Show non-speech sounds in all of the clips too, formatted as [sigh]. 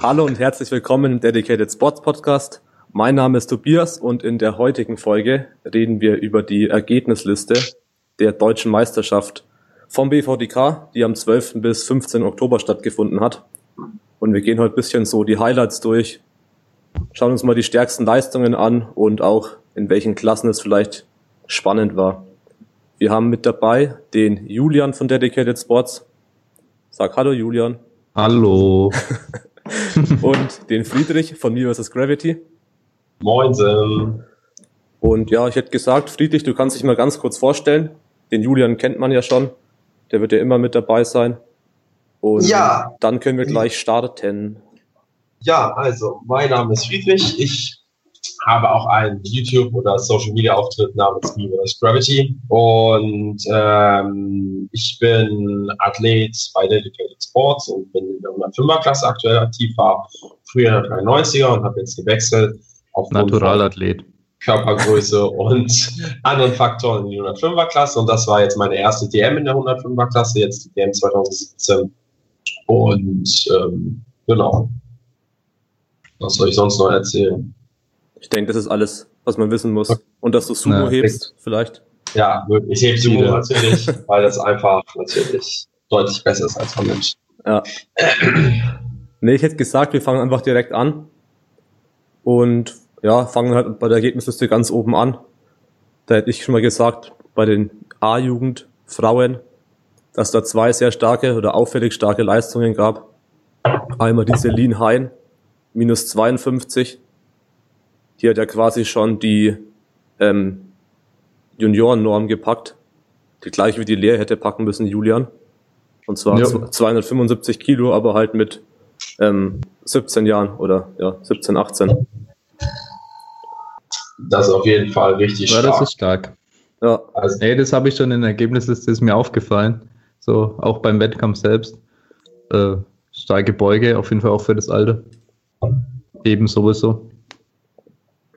Hallo und herzlich willkommen im Dedicated Sports Podcast. Mein Name ist Tobias und in der heutigen Folge reden wir über die Ergebnisliste der deutschen Meisterschaft vom BVDK, die am 12. bis 15. Oktober stattgefunden hat. Und wir gehen heute ein bisschen so die Highlights durch, schauen uns mal die stärksten Leistungen an und auch in welchen Klassen es vielleicht spannend war. Wir haben mit dabei den Julian von Dedicated Sports. Sag Hallo Julian. Hallo. [laughs] und den Friedrich von Me vs. Gravity. Moinsen. Und ja, ich hätte gesagt, Friedrich, du kannst dich mal ganz kurz vorstellen. Den Julian kennt man ja schon. Der wird ja immer mit dabei sein. Und ja. dann können wir gleich starten. Ja, also, mein Name ist Friedrich. Ich habe auch einen YouTube- oder Social-Media-Auftritt namens Me vs. Gravity. Und ähm, ich bin Athlet bei Dedicated Sports und bin in der 105er-Klasse aktuell aktiv, war früher in der 93er und habe jetzt gewechselt. Auf Naturalathlet. Körpergröße [laughs] und anderen Faktoren in die 105er-Klasse. Und das war jetzt meine erste DM in der 105er-Klasse, jetzt die DM 2017. Und ähm, genau. Was soll ich sonst noch erzählen? Ich denke, das ist alles, was man wissen muss. Und dass du Sumo ja, hebst, vielleicht. Ja, ich hebe Sumo natürlich, weil das einfach natürlich deutlich besser ist als von Mensch. Ja. nee, ich hätte gesagt, wir fangen einfach direkt an. Und ja, fangen halt bei der Ergebnisliste ganz oben an. Da hätte ich schon mal gesagt, bei den A-Jugend Frauen, dass da zwei sehr starke oder auffällig starke Leistungen gab. Einmal die Celine Hein, minus 52, die hat ja quasi schon die ähm, Juniorennorm gepackt. Die gleiche wie die Lehr hätte packen müssen, Julian. Und zwar ja. 275 Kilo, aber halt mit ähm, 17 Jahren oder ja, 17, 18. Das ist auf jeden Fall richtig ja, stark. Das ist stark. Ja. Also, Ey, das habe ich schon in der Ergebnisliste, ist mir aufgefallen. So, auch beim Wettkampf selbst. Äh, starke Beuge, auf jeden Fall auch für das Alter. Eben sowieso.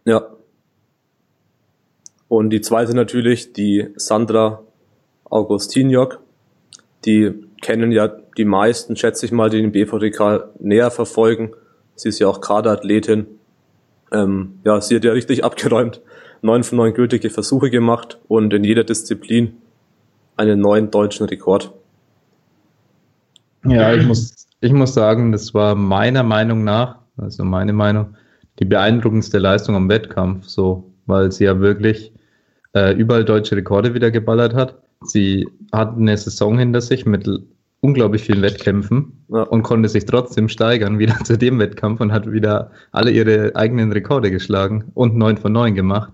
Ja. Und die zweite natürlich, die Sandra Augustiniok. Die kennen ja die meisten, schätze ich mal, die den BVDK näher verfolgen. Sie ist ja auch Kaderathletin. Ähm, ja, sie hat ja richtig [laughs] abgeräumt. Neun von neun gültige Versuche gemacht und in jeder Disziplin einen neuen deutschen Rekord. Ja, ich muss, ich muss sagen, das war meiner Meinung nach, also meine Meinung, die beeindruckendste Leistung am Wettkampf, so, weil sie ja wirklich äh, überall deutsche Rekorde wieder geballert hat. Sie hat eine Saison hinter sich mit unglaublich vielen Wettkämpfen ja. und konnte sich trotzdem steigern wieder [laughs] zu dem Wettkampf und hat wieder alle ihre eigenen Rekorde geschlagen und neun von neun gemacht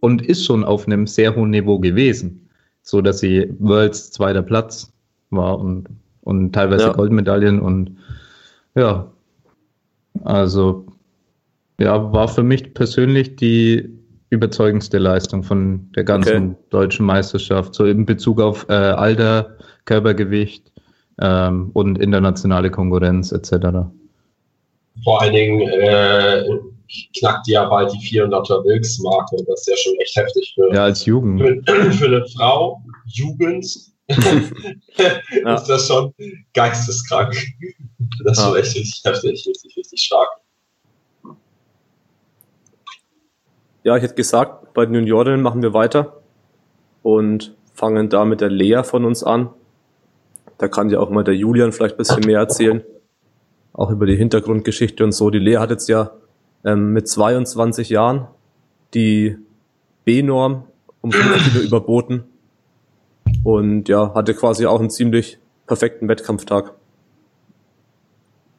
und ist schon auf einem sehr hohen Niveau gewesen, so dass sie Worlds zweiter Platz war und, und teilweise ja. Goldmedaillen und ja, also ja, war für mich persönlich die überzeugendste Leistung von der ganzen okay. deutschen Meisterschaft, so in Bezug auf äh, Alter, Körpergewicht ähm, und internationale Konkurrenz etc. Vor allen Dingen äh, knackt die ja bald die 400er Wilks-Marke. Das ist ja schon echt heftig für, ja, als Jugend. Für, [clears throat] für eine Frau, Jugend, [laughs] ja. [laughs] ist das schon geisteskrank. Das ist ja. schon echt richtig heftig, richtig, richtig stark. Ja, ich hätte gesagt, bei den Juniorinnen machen wir weiter und fangen da mit der Lea von uns an. Da kann ja auch mal der Julian vielleicht ein bisschen mehr erzählen. Auch über die Hintergrundgeschichte und so. Die Lea hat jetzt ja ähm, mit 22 Jahren die B-Norm um 5 Kilo überboten. Und ja, hatte quasi auch einen ziemlich perfekten Wettkampftag.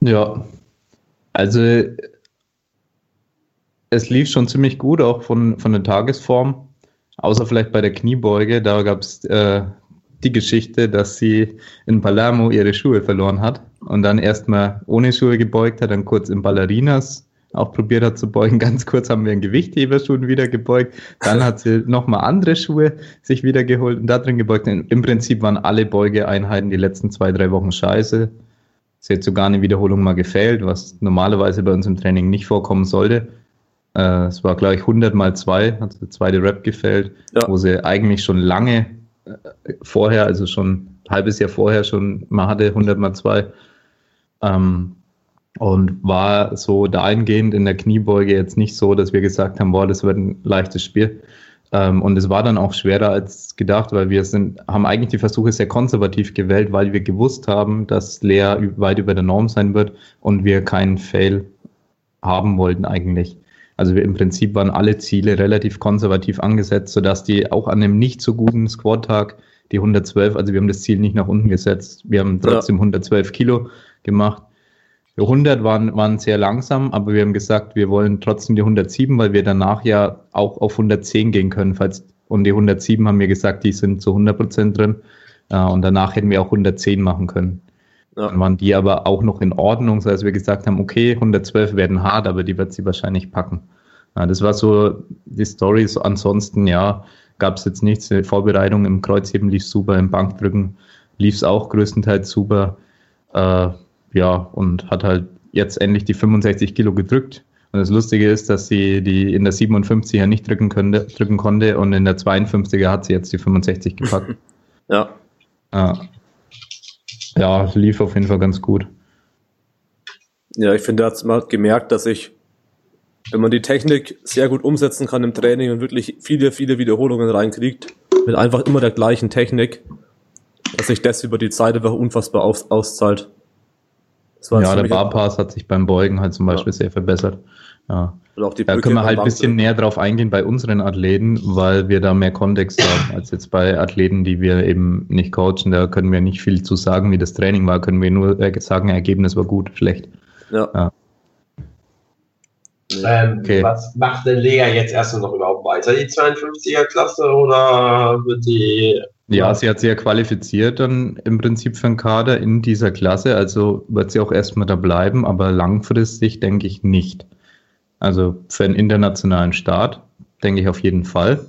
Ja, also es lief schon ziemlich gut, auch von, von der Tagesform. Außer vielleicht bei der Kniebeuge, da gab es äh, die Geschichte, dass sie in Palermo ihre Schuhe verloren hat und dann erstmal ohne Schuhe gebeugt hat, dann kurz in Ballerinas auch probiert hat zu beugen. [laughs] Ganz kurz haben wir in Gewichtheberschuhen wieder gebeugt. Dann hat sie nochmal andere Schuhe sich wieder geholt und da drin gebeugt. Im Prinzip waren alle Beugeeinheiten die letzten zwei, drei Wochen scheiße. Sie hat sogar eine Wiederholung mal gefehlt, was normalerweise bei uns im Training nicht vorkommen sollte. Äh, es war, glaube ich, 100 mal 2, hat der zweite Rap gefällt, ja. wo sie eigentlich schon lange äh, vorher, also schon ein halbes Jahr vorher schon mal hatte, 100 mal 2. Ähm, Und war so dahingehend in der Kniebeuge jetzt nicht so, dass wir gesagt haben, boah, das wird ein leichtes Spiel. Ähm, und es war dann auch schwerer als gedacht, weil wir sind, haben eigentlich die Versuche sehr konservativ gewählt, weil wir gewusst haben, dass Lea weit über der Norm sein wird und wir keinen Fail haben wollten eigentlich. Also wir im Prinzip waren alle Ziele relativ konservativ angesetzt, sodass die auch an einem nicht so guten Squad-Tag die 112, also wir haben das Ziel nicht nach unten gesetzt, wir haben trotzdem ja. 112 Kilo gemacht. Die 100 waren, waren sehr langsam, aber wir haben gesagt, wir wollen trotzdem die 107, weil wir danach ja auch auf 110 gehen können. Falls, und die 107 haben wir gesagt, die sind zu 100 Prozent drin. und danach hätten wir auch 110 machen können. Ja. Dann waren die aber auch noch in Ordnung, so dass wir gesagt haben, okay, 112 werden hart, aber die wird sie wahrscheinlich packen. Ja, das war so die Story. So ansonsten, ja, gab es jetzt nichts. Die Vorbereitung im Kreuzheben lief super, im Bankdrücken lief es auch größtenteils super. Äh, ja, und hat halt jetzt endlich die 65 Kilo gedrückt. Und das Lustige ist, dass sie die in der 57er nicht drücken, könnte, drücken konnte und in der 52er hat sie jetzt die 65 gepackt. [laughs] ja. ja. Ja, lief auf jeden Fall ganz gut. Ja, ich finde, da hat man gemerkt, dass ich, wenn man die Technik sehr gut umsetzen kann im Training und wirklich viele, viele Wiederholungen reinkriegt, mit einfach immer der gleichen Technik, dass sich das über die Zeit einfach unfassbar aus, auszahlt. ja, der Barpass hat sich beim Beugen halt zum Beispiel ja. sehr verbessert. Ja. da können wir halt ein bisschen näher drauf eingehen bei unseren Athleten, weil wir da mehr Kontext haben als jetzt bei Athleten, die wir eben nicht coachen. Da können wir nicht viel zu sagen, wie das Training war. Können wir nur äh, sagen, Ergebnis war gut, schlecht. Ja. ja. Ähm, okay. Was macht denn Lea jetzt erstmal noch überhaupt weiter? Die 52er Klasse oder wird die ja, sie hat sich ja qualifiziert dann im Prinzip für einen Kader in dieser Klasse, also wird sie auch erstmal da bleiben, aber langfristig denke ich nicht. Also für einen internationalen Start denke ich auf jeden Fall.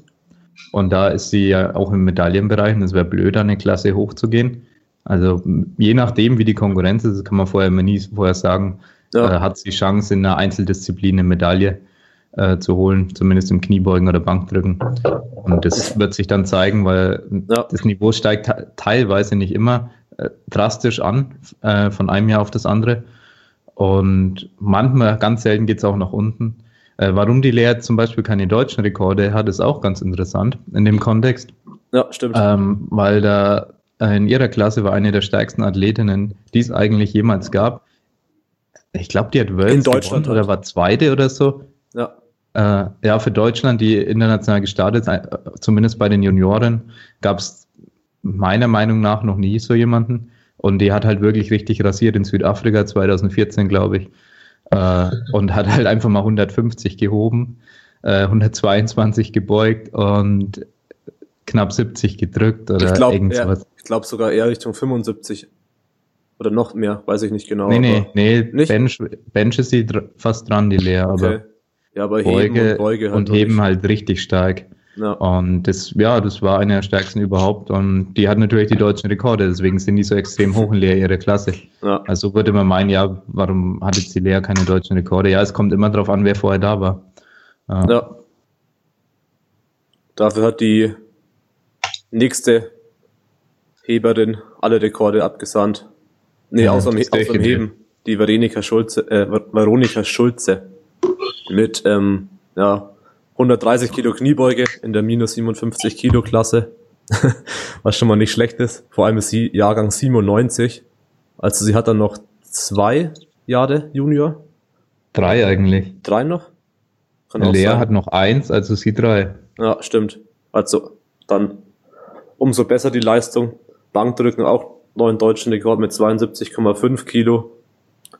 Und da ist sie ja auch im Medaillenbereich und es wäre blöd, eine Klasse hochzugehen. Also je nachdem, wie die Konkurrenz ist, kann man vorher immer nie vorher sagen, ja. äh, hat sie Chance, in einer Einzeldisziplin eine Medaille äh, zu holen, zumindest im Kniebeugen oder Bankdrücken. Und das wird sich dann zeigen, weil ja. das Niveau steigt teilweise nicht immer äh, drastisch an, äh, von einem Jahr auf das andere. Und manchmal, ganz selten geht es auch nach unten. Äh, warum die Lea zum Beispiel keine deutschen Rekorde hat, ist auch ganz interessant in dem Kontext. Ja, stimmt. Ähm, weil da in ihrer Klasse war eine der stärksten Athletinnen, die es eigentlich jemals gab. Ich glaube, die hat Worlds in Deutschland oder war zweite oder so. Ja. Äh, ja, für Deutschland, die international gestartet, äh, zumindest bei den Junioren, gab es meiner Meinung nach noch nie so jemanden. Und die hat halt wirklich richtig rasiert in Südafrika 2014, glaube ich. Äh, und hat halt einfach mal 150 gehoben, äh, 122 gebeugt und knapp 70 gedrückt oder ich glaub, irgendwas. ich glaube sogar eher Richtung 75 oder noch mehr, weiß ich nicht genau. Nee, nee, nee, nicht? Bench, Bench ist sie dr fast dran, die Leer, aber, okay. ja, aber Beuge heben und Beuge halt und heben halt richtig stark. Ja. Und das, ja, das war eine der stärksten überhaupt. Und die hat natürlich die deutschen Rekorde, deswegen sind die so extrem hoch in Lea ihre Klasse. Ja. Also würde man meinen, ja, warum hat jetzt die Lea keine deutschen Rekorde? Ja, es kommt immer darauf an, wer vorher da war. Ja. ja. Dafür hat die nächste Heberin alle Rekorde abgesandt. Nee, ja, außer, außer dem Heben. Die Veronika Schulze, äh, Veronika Schulze. Mit, ähm, ja, 130 Kilo Kniebeuge in der minus 57 Kilo Klasse, [laughs] was schon mal nicht schlecht ist. Vor allem ist sie Jahrgang 97. Also sie hat dann noch zwei Jahre Junior. Drei eigentlich. Drei noch? Kann Lea hat noch eins, also sie drei. Ja, stimmt. Also dann umso besser die Leistung. Bankdrücken auch neuen deutschen Rekord mit 72,5 Kilo.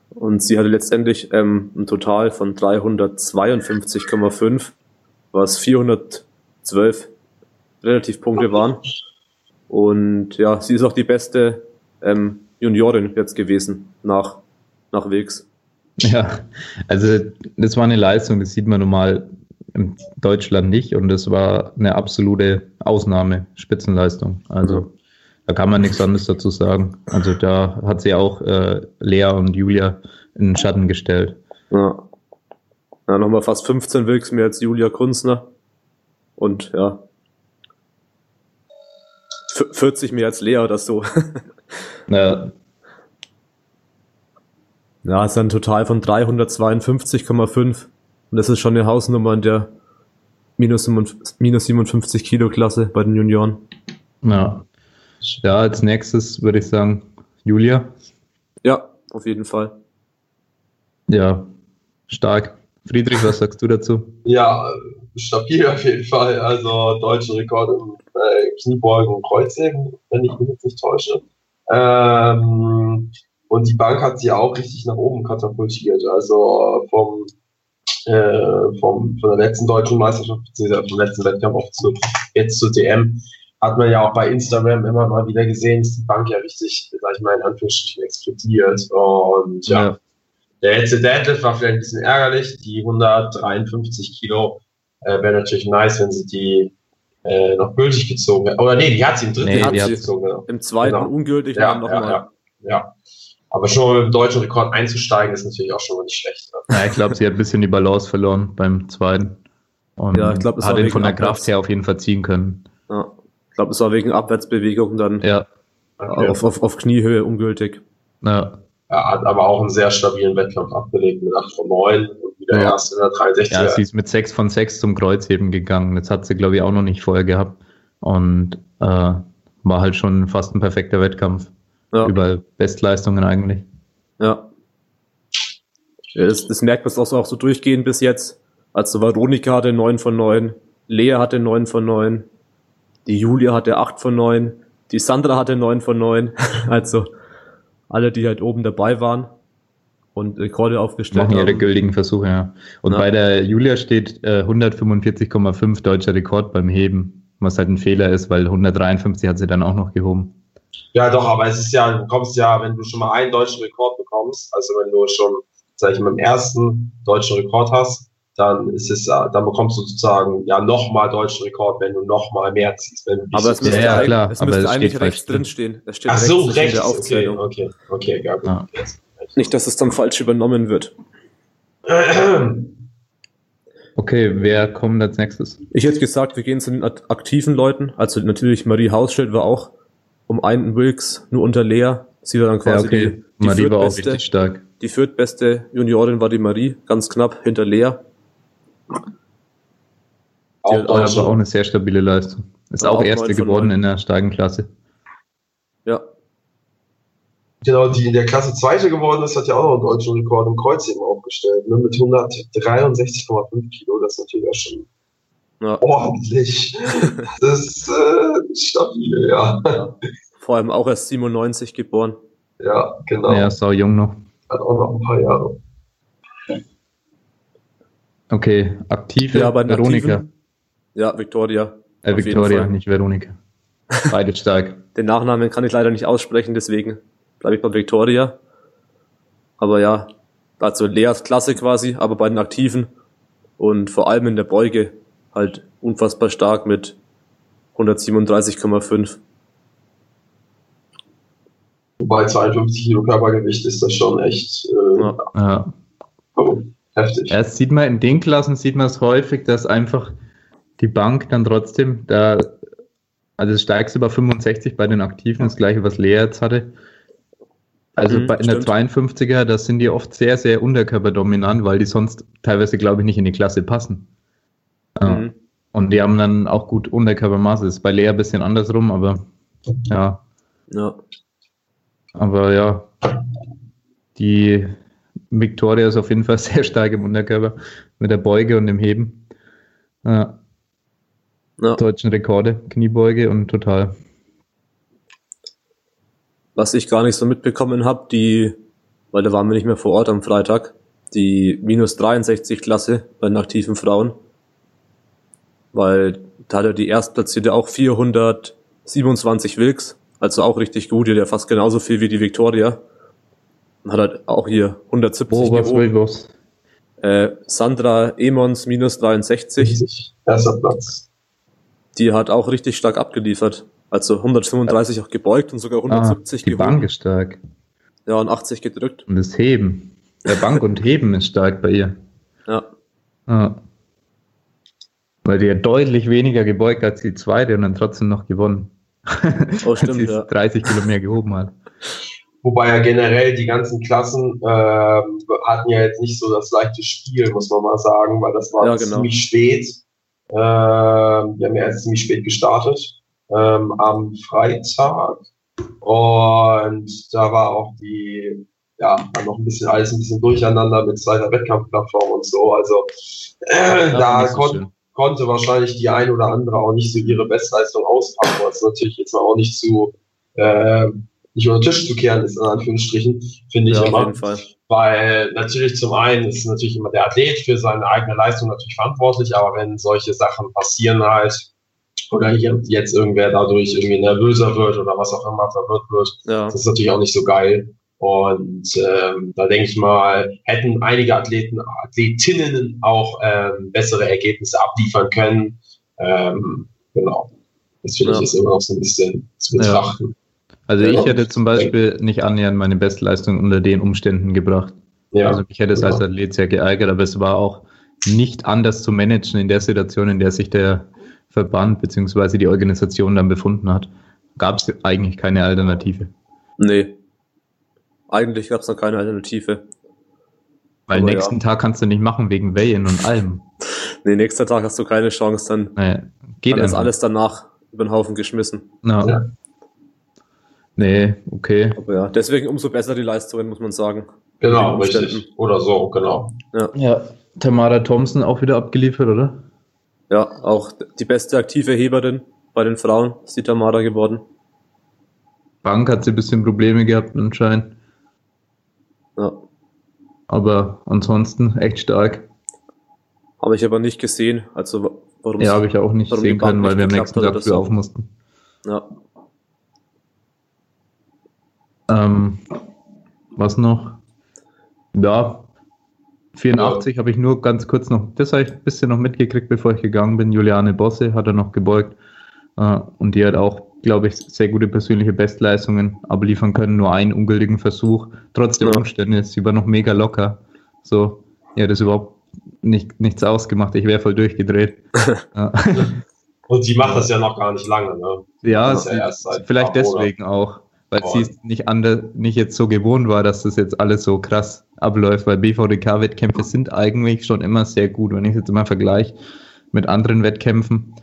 Und sie hatte letztendlich ähm, ein Total von 352,5 was 412 relativ Punkte waren. Und ja, sie ist auch die beste ähm, Juniorin jetzt gewesen nach, nach Wegs. Ja, also das war eine Leistung, das sieht man normal in Deutschland nicht und das war eine absolute Ausnahme, Spitzenleistung. Also mhm. da kann man nichts anderes dazu sagen. Also da hat sie auch äh, Lea und Julia in den Schatten gestellt. Ja. Ja, nochmal fast 15 Wilks mehr als Julia Kunzner. Und ja, 40 mehr als Lea oder so. [laughs] ja. Ja, ist ein Total von 352,5. Und das ist schon eine Hausnummer in der minus 57 Kilo Klasse bei den Junioren. Ja. Ja, als nächstes würde ich sagen, Julia. Ja, auf jeden Fall. Ja, stark. Friedrich, was sagst du dazu? Ja, stabil auf jeden Fall. Also deutsche Rekord im äh, Kniebeugen und Kreuzheben, wenn ich mich jetzt nicht täusche. Ähm, und die Bank hat sie auch richtig nach oben katapultiert. Also vom, äh, vom von der letzten deutschen Meisterschaft, beziehungsweise vom letzten Wettkampf auch zu, jetzt zur DM, hat man ja auch bei Instagram immer mal wieder gesehen, ist die Bank ja richtig, sag ich mal, in Anführungsstrichen explodiert. Und ja, ja. Der letzte Deadlift war vielleicht ein bisschen ärgerlich. Die 153 Kilo äh, wäre natürlich nice, wenn sie die äh, noch gültig gezogen hätte. Oder nee, die hat sie im dritten nee, hat sie gezogen. Genau. Im zweiten genau. ungültig ja, und dann nochmal. Ja, ja, ja. Aber schon im deutschen Rekord einzusteigen, ist natürlich auch schon mal nicht schlecht. Ne? Ja, ich glaube, sie hat ein bisschen die Balance verloren beim zweiten. Und ja, ich glaub, hat ihn von der Kraft her auf jeden Fall ziehen können. Ja. Ich glaube, es war wegen Abwärtsbewegung dann ja. Okay. Auf, auf, auf Kniehöhe ungültig. Ja. Er hat aber auch einen sehr stabilen Wettkampf abgelegt mit 8 von 9 und wieder ja. erst in der 63 Ja, sie ist mit 6 von 6 zum Kreuzheben gegangen. Das hat sie, glaube ich, auch noch nicht vorher gehabt. Und äh, war halt schon fast ein perfekter Wettkampf. Ja. Über Bestleistungen eigentlich. Ja. Das, das merkt man auch so durchgehend bis jetzt. Also Veronika hatte 9 von 9, Lea hatte 9 von 9, die Julia hatte 8 von 9, die Sandra hatte 9 von 9. [laughs] also alle, die halt oben dabei waren und Rekorde aufgestellt Machen haben. ihre gültigen Versuche, ja. Und ja. bei der Julia steht äh, 145,5 deutscher Rekord beim Heben, was halt ein Fehler ist, weil 153 hat sie dann auch noch gehoben. Ja, doch, aber es ist ja, du kommst ja, wenn du schon mal einen deutschen Rekord bekommst, also wenn du schon, sag ich mal, im ersten deutschen Rekord hast, dann ist es, dann bekommst du sozusagen ja nochmal deutschen Rekord, wenn du nochmal mehr ziehst. Wenn du aber es müsste, ja, klar, es müsste eigentlich rechts drin stehen. Es steht Ach so, rechts, rechts. Okay, okay, okay, ja, gut. Ah. Nicht, dass es dann falsch übernommen wird. Okay, wer kommt als nächstes? Ich hätte gesagt, wir gehen zu den aktiven Leuten. Also natürlich Marie Hausschild war auch um einen Wilks nur unter Lea. Sie war dann quasi ja, okay. die, die Marie war auch richtig stark. Die viertbeste Juniorin war die Marie, ganz knapp hinter Lea. Auch, die auch, auch eine sehr stabile Leistung. Ist auch, auch Erste geworden 9. in der starken Klasse. Ja. Genau, die in der Klasse Zweite geworden ist, hat ja auch noch einen deutschen Rekord im Kreuzheben aufgestellt, ne, mit 163,5 Kilo. Das ist natürlich auch schon ja. ordentlich. das ist äh, stabil, ja. ja. Vor allem auch erst 97 geboren. Ja, genau. Ja, ist auch jung noch. Hat auch noch ein paar Jahre. Okay, aktive ja, bei Veronika. Aktiven, ja, Victoria. Äh, Victoria, nicht Veronika. Beide stark. [laughs] Den Nachnamen kann ich leider nicht aussprechen, deswegen bleibe ich bei Victoria. Aber ja, also Leas Klasse quasi, aber bei den Aktiven und vor allem in der Beuge halt unfassbar stark mit 137,5. Wobei 52 Kilo Körpergewicht ist das schon echt äh, ja. Ja. Heftig. Erst sieht man in den Klassen sieht man es häufig, dass einfach die Bank dann trotzdem da, also das steigste bei 65 bei den Aktiven, das gleiche, was Lea jetzt hatte. Also mhm, bei, in stimmt. der 52er, da sind die oft sehr, sehr unterkörperdominant, weil die sonst teilweise, glaube ich, nicht in die Klasse passen. Mhm. Und die haben dann auch gut Unterkörpermaße. Das ist bei Lea ein bisschen andersrum, aber ja. Ja. Aber ja, die Victoria ist auf jeden Fall [laughs] sehr stark im Unterkörper mit der Beuge und dem Heben. Ja. ja. Deutschen Rekorde, Kniebeuge und total. Was ich gar nicht so mitbekommen habe, die, weil da waren wir nicht mehr vor Ort am Freitag, die minus 63 Klasse bei den aktiven Frauen. Weil da hatte die Erstplatzierte auch 427 Wilks, also auch richtig gut, die hat ja fast genauso viel wie die Victoria. Hat halt auch hier 170 oh, was will los? Äh, Sandra Emons minus 63. Erster Platz. Die hat auch richtig stark abgeliefert. Also 135 auch gebeugt und sogar 170 ah, die Bank ist stark. Ja, und 80 gedrückt. Und das Heben. Der Bank und Heben ist stark bei ihr. Ja. Ah. Weil die ja deutlich weniger gebeugt als die zweite und dann trotzdem noch gewonnen. Oh, stimmt, [laughs] ja. 30 Kilo mehr gehoben hat. Wobei ja generell die ganzen Klassen äh, hatten ja jetzt nicht so das leichte Spiel, muss man mal sagen, weil das war Ja, genau. ziemlich spät. Äh, wir haben ja erst ziemlich spät gestartet ähm, am Freitag. Und da war auch die, ja, war noch ein bisschen alles ein bisschen durcheinander mit zweiter Wettkampfplattform und so. Also äh, da kon konnte wahrscheinlich die ein oder andere auch nicht so ihre Bestleistung auspacken, was natürlich jetzt auch nicht zu äh, nicht unter den Tisch zu kehren ist, in Anführungsstrichen, finde ich Ja, auf immer. Weil natürlich zum einen ist natürlich immer der Athlet für seine eigene Leistung natürlich verantwortlich, aber wenn solche Sachen passieren halt, oder jetzt irgendwer dadurch irgendwie nervöser wird oder was auch immer verwirrt wird, Ja, das ist natürlich auch nicht so geil. Und ähm, da denke ich mal, hätten einige Athleten, Athletinnen auch ähm, bessere Ergebnisse abliefern können. Ähm, genau. Das finde Ja. ich ist immer noch so ein bisschen zu betrachten. Also Ja. ich hätte zum Beispiel nicht annähernd meine Bestleistung unter den Umständen gebracht. Ja, Also mich hätte es als Ja. Athlet sehr geärgert, aber es war auch nicht anders zu managen in der Situation, in der sich der Verband bzw. die Organisation dann befunden hat. Gab es eigentlich keine Alternative. nee. Eigentlich gab es noch keine Alternative. Weil Aber nächsten Tag kannst du nicht machen wegen Weyen und allem. [laughs] Nee, nächster Tag hast du keine Chance, dann, Naja, geht dann ist alles danach über den Haufen geschmissen. Ja. Ja. Nee, okay. Aber ja, deswegen umso besser die Leistungen, muss man sagen. genau, richtig. Oder so, genau. Ja, Tamara Thompson auch wieder abgeliefert, oder? Ja, auch die beste aktive Heberin bei den Frauen ist die Tamara geworden. Bank hat sie ein bisschen Probleme gehabt anscheinend. Ja. Aber ansonsten echt stark. Habe ich aber nicht gesehen, also wa- warum Ja, habe ich auch nicht sehen können, weil wir am nächsten Tag früh so. auf mussten. Ja, Ähm, was noch? Ja, 84 habe ich nur ganz kurz noch, das habe ich ein bisschen noch mitgekriegt, bevor ich gegangen bin. Juliane Bosse hat er noch gebeugt. Äh, und die hat auch, glaube ich, sehr gute persönliche Bestleistungen abliefern können. Nur einen ungültigen Versuch. Trotz der Ja. Umstände ist sie war noch mega locker. So, ja, das überhaupt nicht, nichts ausgemacht. Ich wäre voll durchgedreht. Ja. [laughs] [laughs] Und die macht das ja noch gar nicht lange, ne? Ja, ja sie- seit vielleicht deswegen auch, weil sie es nicht anders, nicht jetzt so gewohnt war, dass das jetzt alles so krass abläuft, weil BVDK-Wettkämpfe sind eigentlich schon immer sehr gut. Wenn ich jetzt mal vergleiche mit anderen Wettkämpfen,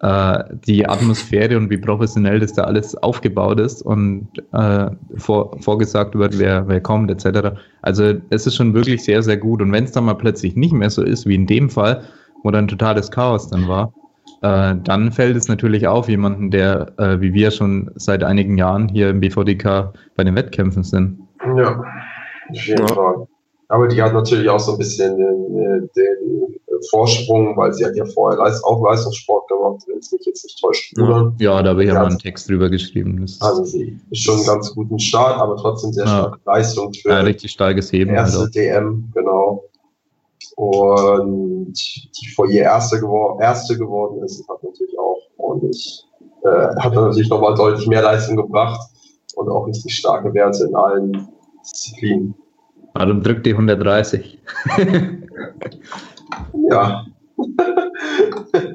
äh, die Atmosphäre und wie professionell das da alles aufgebaut ist und äh, vor, vorgesagt wird, wer, wer kommt, etc. Also es ist schon wirklich sehr, sehr gut. Und wenn es dann mal plötzlich nicht mehr so ist, wie in dem Fall, wo dann totales Chaos dann war, äh, dann fällt es natürlich auf, jemanden, der äh, wie wir schon seit einigen Jahren hier im BVDK bei den Wettkämpfen sind. Ja, auf jeden Ja. Fall. Aber die hat natürlich auch so ein bisschen den, äh, den Vorsprung, weil sie hat ja vorher auch Leistungssport gemacht, wenn es mich jetzt nicht täuscht. Oder? Ja, da habe ich ja Ja. mal einen Text drüber geschrieben. Also sie ist schon einen ganz guten Start, aber trotzdem sehr Ja. starke Leistung für ein richtig starkes Heben. Halt erste auch. DM, genau. Und die vor ihr erste, gewor erste geworden ist, hat natürlich auch ordentlich, äh, hat natürlich nochmal deutlich mehr Leistung gebracht und auch richtig starke Werte in allen Disziplinen. Warum drückt die 130? [laughs] Ja, [laughs]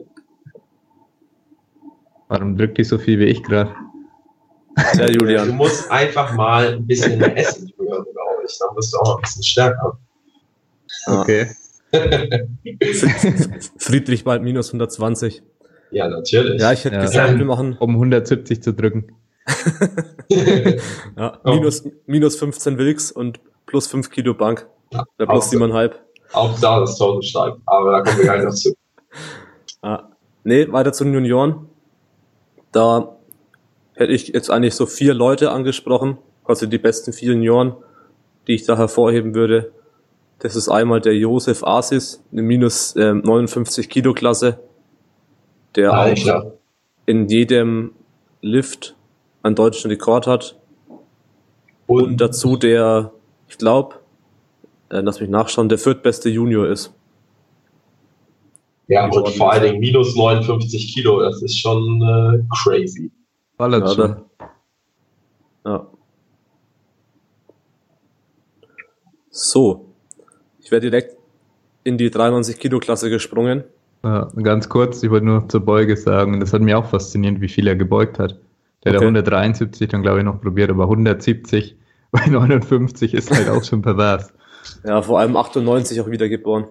Warum drückt die so viel wie ich gerade? [laughs] du Julian. musst einfach mal ein bisschen mehr essen glaube ich. Dann bist du auch ein bisschen stärker. Ja. Okay. [laughs] Friedrich bald minus 120. Ja, natürlich. Ja, ich hätte Ja. gesagt, wir machen Um 170 zu drücken. [laughs] ja, Oh. minus, minus 15 Wilks und plus 5 Kilo Bank. Ja, Der plus auch- 7,5. Auch da ist Total stark, aber da kommen wir gleich noch zu. [laughs] Ah, nee, weiter zu den Junioren. Da hätte ich jetzt eigentlich so vier Leute angesprochen, quasi die besten vier Junioren, die ich da hervorheben würde. Das ist einmal der Josef Asis, eine minus ähm, 59 Kilo Klasse, der auch Alter. in jedem Lift einen deutschen Rekord hat. Und dazu der, ich glaube, äh, lass mich nachschauen, der viertbeste Junior ist. Ja, und vor allen Dingen minus 59 Kilo, das ist schon äh, crazy. Ballert Ja, da, ja. So. Ich wäre direkt in die 93 Kilo Klasse gesprungen. Ja, ganz kurz, ich wollte nur zur Beuge sagen, das hat mich auch fasziniert, wie viel er gebeugt hat. Der hat Okay. 173 dann, glaube ich, noch probiert, aber 170 [laughs] bei 59 ist halt auch schon pervers. Ja, vor allem 98 auch wiedergeboren.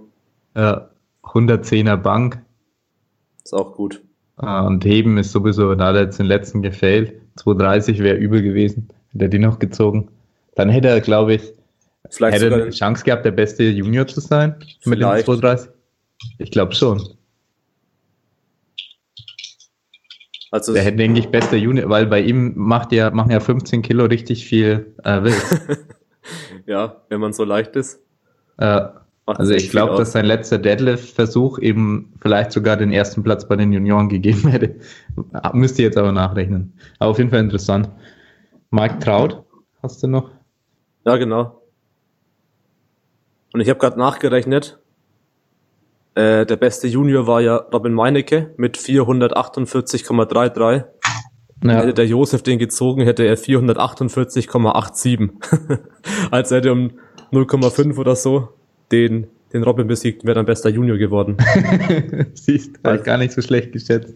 Ja, 110er Bank. Ist auch gut. Ah, Und Heben ist sowieso, da hat er jetzt den letzten gefailt. 230 wäre übel gewesen. Hätte er die noch gezogen. Dann hätte er, glaube ich, Vielleicht hätte sogar eine Chance gehabt, der beste Junior zu sein. Mit dem Vielleicht. 230. Ich glaube schon. also Der hätte eigentlich bester Junior, weil bei ihm macht ja, machen ja 15 Kilo richtig viel äh, wild. [laughs] ja, wenn man so leicht ist. äh, also ich glaube, dass sein letzter Deadlift-Versuch eben vielleicht sogar den ersten Platz bei den Junioren [laughs] gegeben hätte. Müsste jetzt aber nachrechnen. Aber auf jeden Fall interessant. Mike Traut, hast du noch? Ja, genau. Und ich habe gerade nachgerechnet. Äh, der beste Junior war ja Robin Meinecke mit 448,33. Hätte der Josef den gezogen, hätte er 448,87. [laughs] Als hätte er um 0,5 oder so den, den Robin besiegt, wäre dann bester Junior geworden. [laughs] Siehst, halt gar nicht so schlecht geschätzt.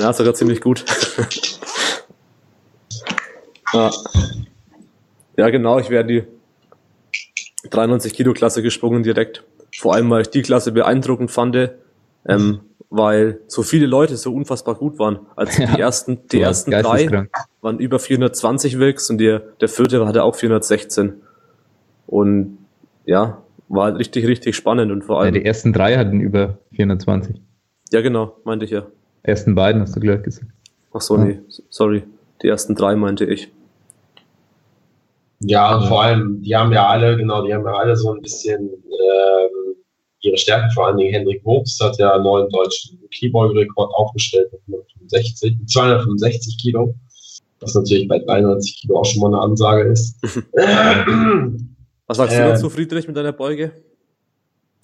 Ja, sogar ziemlich gut. [laughs] ja. ja, genau, ich wäre die 93 Kilo Klasse gesprungen direkt. Vor allem, weil ich die Klasse beeindruckend fand, ähm, weil so viele Leute so unfassbar gut waren. Also [laughs] die Ja. ersten, die Ja, ersten drei waren über 420 Wilks und der, der vierte hatte auch 416. Und ja, war halt richtig, richtig spannend und vor Ja, allem, die ersten drei hatten über 420. ja genau, meinte ich ja. Ersten beiden hast du gleich gesagt. Ach so, Ja. nee, sorry. Die ersten drei meinte ich. Ja, und vor allem, die haben ja alle, genau, die haben ja alle so ein bisschen ähm, ihre Stärken, vor allen Dingen Hendrik Wobst hat ja einen neuen deutschen Keyboard-Rekord aufgestellt mit 165, 265 Kilo, was natürlich bei 93 Kilo auch schon mal eine Ansage ist. [laughs] Was sagst du Äh. dazu, Friedrich, mit deiner Beuge?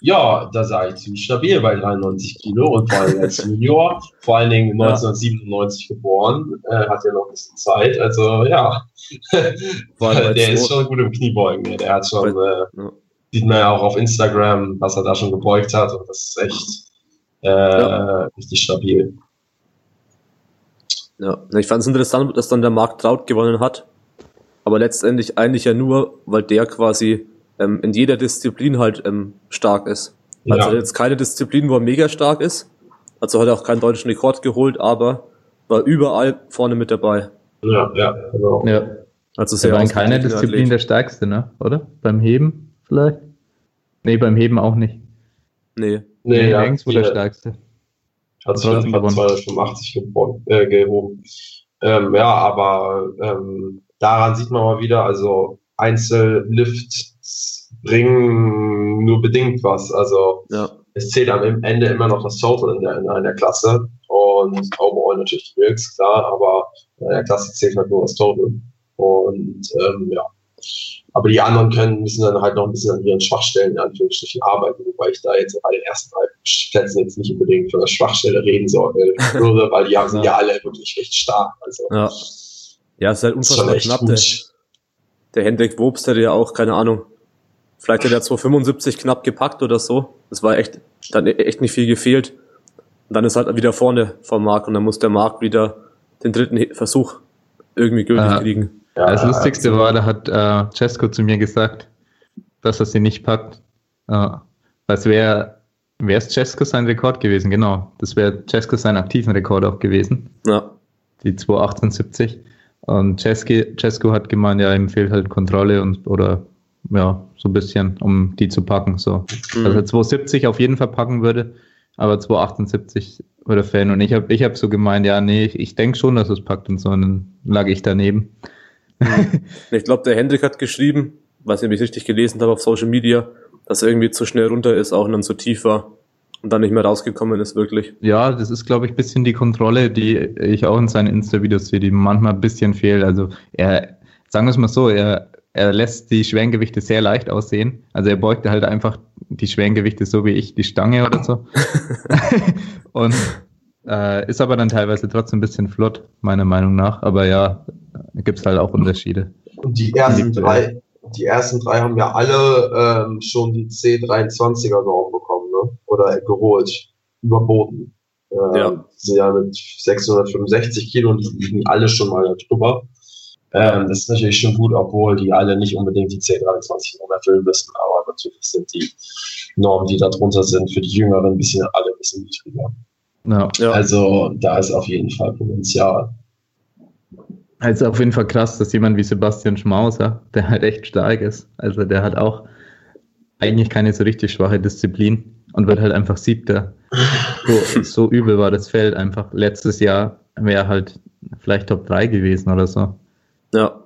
Ja, da sage ich ziemlich stabil bei 93 Kilo und vor allem als Junior, vor allen Dingen Ja. 1997 geboren, äh, hat ja noch ein bisschen Zeit, also ja, [laughs] der [laughs] ist schon gut im Kniebeugen, ja. der hat schon, äh, Ja. sieht man ja auch auf Instagram, was er da schon gebeugt hat und das ist echt äh, Ja. richtig stabil. Ja, ich fand es interessant, dass dann der Mark Traut gewonnen hat. Aber letztendlich eigentlich ja nur, weil der quasi ähm, in jeder Disziplin halt ähm, stark ist. Also Ja. jetzt keine Disziplin, wo er mega stark ist. Also hat er auch keinen deutschen Rekord geholt, aber war überall vorne mit dabei. Ja, ja, genau. Ja. Also sehr war in keiner Disziplin Athlet. der stärkste, ne? Oder? Beim Heben vielleicht? Nee, beim Heben auch nicht. Nee. Nee, ja, nirgendwo die- der stärkste. hat sich einfach gewonnen. 285 gebo- äh, gehoben. Ähm, ja, aber ähm, daran sieht man mal wieder, also Einzellifts bringen nur bedingt was. Also Ja. es zählt am Ende immer noch das Total in der, in einer Klasse und overall natürlich die Wilks, klar, aber in der Klasse zählt halt nur das Total. Und ähm, ja. Aber die anderen können, müssen dann halt noch ein bisschen an ihren Schwachstellen in Anführungsstrichen arbeiten, wobei ich da jetzt bei den ersten drei Plätzen jetzt nicht unbedingt von der Schwachstelle reden soll, äh, [laughs] würde, weil die sind ja alle wirklich recht stark. Also Ja. Ja, es ist halt unfassbar knapp. Der, gut. der Hendrik Wobst hätte ja auch, keine Ahnung, vielleicht hätte er 275 knapp gepackt oder so. Das war echt, dann echt nicht viel gefehlt. Und dann ist halt wieder vorne vom Marc und dann muss der Marc wieder den dritten Versuch irgendwie gültig Ah. kriegen. Ja, das Lustigste war, da hat äh, Cesco zu mir gesagt, dass er sie nicht packt. Äh, das wäre wäre es Cesco sein Rekord gewesen, genau. Das wäre Cesco sein aktiven Rekord auch gewesen, Ja, die 278. Und Cesco, Cesco hat gemeint, ja, ihm fehlt halt Kontrolle und oder ja, so ein bisschen, um die zu packen. So. Mhm. Also 270 auf jeden Fall packen würde, aber 278 war der Fan. Und ich habe ich hab so gemeint, ja, nee, ich, ich denke schon, dass es packt und so. Und dann lag ich daneben. [laughs] ich glaube, der Hendrik hat geschrieben, was ich richtig gelesen habe auf Social Media, dass er irgendwie zu schnell runter ist, auch und dann zu tief war und dann nicht mehr rausgekommen ist, wirklich. Ja, das ist, glaube ich, ein bisschen die Kontrolle, die ich auch in seinen Insta-Videos sehe, die manchmal ein bisschen fehlt. Also er, sagen wir es mal so, er, er lässt die Schwergewichte sehr leicht aussehen. Also er beugt halt einfach die Schwergewichte so wie ich, die Stange oder so. [laughs] [laughs] Und äh, ist aber dann teilweise trotzdem ein bisschen flott, meiner Meinung nach. Aber ja, gibt's halt auch Unterschiede. Und die ersten Die- drei, die ersten drei haben ja alle ähm, schon die C23er Norm bekommen, ne? Oder geholt, überboten. Ähm, Ja. Die sind ja mit 665 Kilo und die liegen alle schon mal drüber. Ähm, das ist natürlich schon gut, obwohl die alle nicht unbedingt die C23 Norm erfüllen müssen, aber natürlich sind die Normen, die da drunter sind, für die Jüngeren ein bisschen alle ein bisschen niedriger. Ja. Ja. Also da ist auf jeden Fall Potenzial. Es ist auf jeden Fall krass, dass jemand wie Sebastian Schmauser, der halt echt stark ist, also der hat auch eigentlich keine so richtig schwache Disziplin und wird halt einfach Siebter. So, so übel war das Feld einfach. Letztes Jahr wäre halt vielleicht Top 3 gewesen oder so. Ja.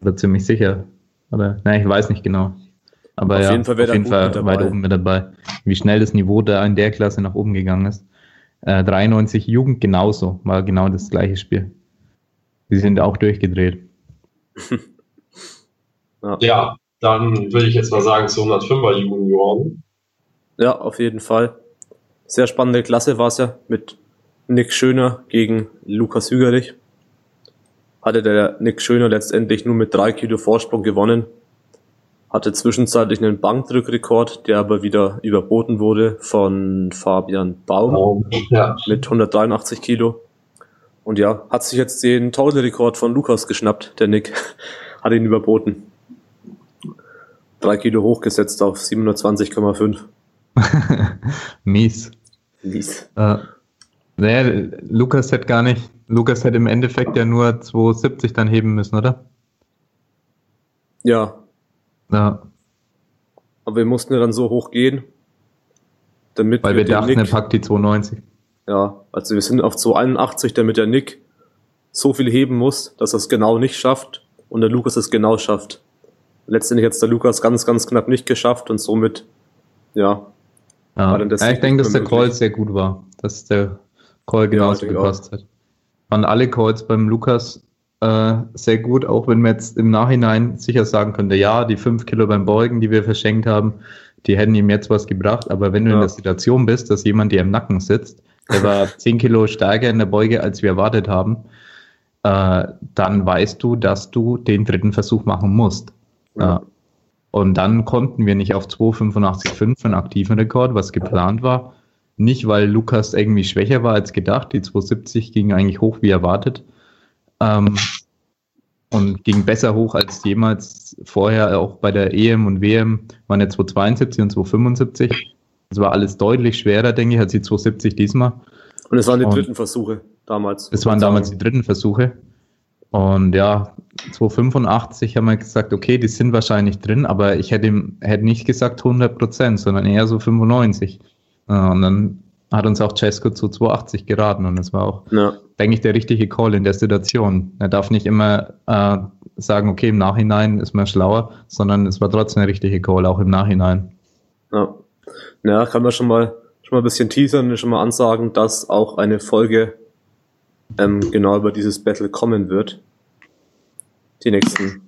Oder ziemlich sicher. Oder, nein, ich weiß nicht genau. Aber auf ja, jeden Fall, auf jeden Fall weit oben mit dabei. Wie schnell das Niveau da in der Klasse nach oben gegangen ist. Äh, 93 Jugend genauso, war genau das gleiche Spiel. Die sind auch durchgedreht. [laughs] ja. ja, dann würde ich jetzt mal sagen zu 105er Junioren. Ja, auf jeden Fall. Sehr spannende Klasse war es ja mit Nick Schöner gegen Lukas Hügerich. Hatte der Nick Schöner letztendlich nur mit drei Kilo Vorsprung gewonnen. Hatte zwischenzeitlich einen Bankdrückrekord, der aber wieder überboten wurde von Fabian Baum ja. mit 183 Kilo. Und ja, hat sich jetzt den Total-Rekord von Lukas geschnappt, der Nick. [laughs] hat ihn überboten. Drei Kilo hochgesetzt auf 720,5. [laughs] Mies. Mies. Äh, naja, Lukas hätte gar nicht, Lukas hätte im Endeffekt ja nur 270 dann heben müssen, oder? Ja. Ja. Aber wir mussten ja dann so hoch gehen, damit Weil wir, wir dachten, Nick, er packt die 290. Ja, also wir sind auf 281, damit der Nick so viel heben muss, dass er es genau nicht schafft und der Lukas es genau schafft. Letztendlich hat es der Lukas ganz, ganz knapp nicht geschafft und somit, ja. Ja, ja ich denke, dass der Call sehr gut war, dass der Call genauso ja, gepasst hat. Waren alle Calls beim Lukas äh, sehr gut, auch wenn man jetzt im Nachhinein sicher sagen könnte, ja, die fünf Kilo beim Beugen, die wir verschenkt haben, die hätten ihm jetzt was gebracht, aber wenn du ja. in der Situation bist, dass jemand dir im Nacken sitzt, der war [laughs] zehn Kilo stärker in der Beuge, als wir erwartet haben, äh, dann weißt du, dass du den dritten Versuch machen musst. Ja. Und dann konnten wir nicht auf 2,85,5 einen aktiven Rekord, was geplant war. Nicht, weil Lukas irgendwie schwächer war als gedacht. Die 270 ging eigentlich hoch wie erwartet. Ähm, und ging besser hoch als jemals vorher, auch bei der EM und WM waren ja 272 und 275. Das war alles deutlich schwerer, denke ich, als die 270 diesmal. Und es waren die und dritten Versuche damals. Es waren damals die dritten Versuche. Und ja, 285 haben wir gesagt, okay, die sind wahrscheinlich drin, aber ich hätte, hätte nicht gesagt 100 Prozent, sondern eher so 95. Und dann hat uns auch Cesco zu 280 geraten und das war auch, ja. denke ich, der richtige Call in der Situation. Er darf nicht immer äh, sagen, okay, im Nachhinein ist man schlauer, sondern es war trotzdem der richtige Call, auch im Nachhinein. Ja, ja kann man schon mal, schon mal ein bisschen teasern und schon mal ansagen, dass auch eine Folge ähm, genau über dieses Battle kommen wird. Die nächsten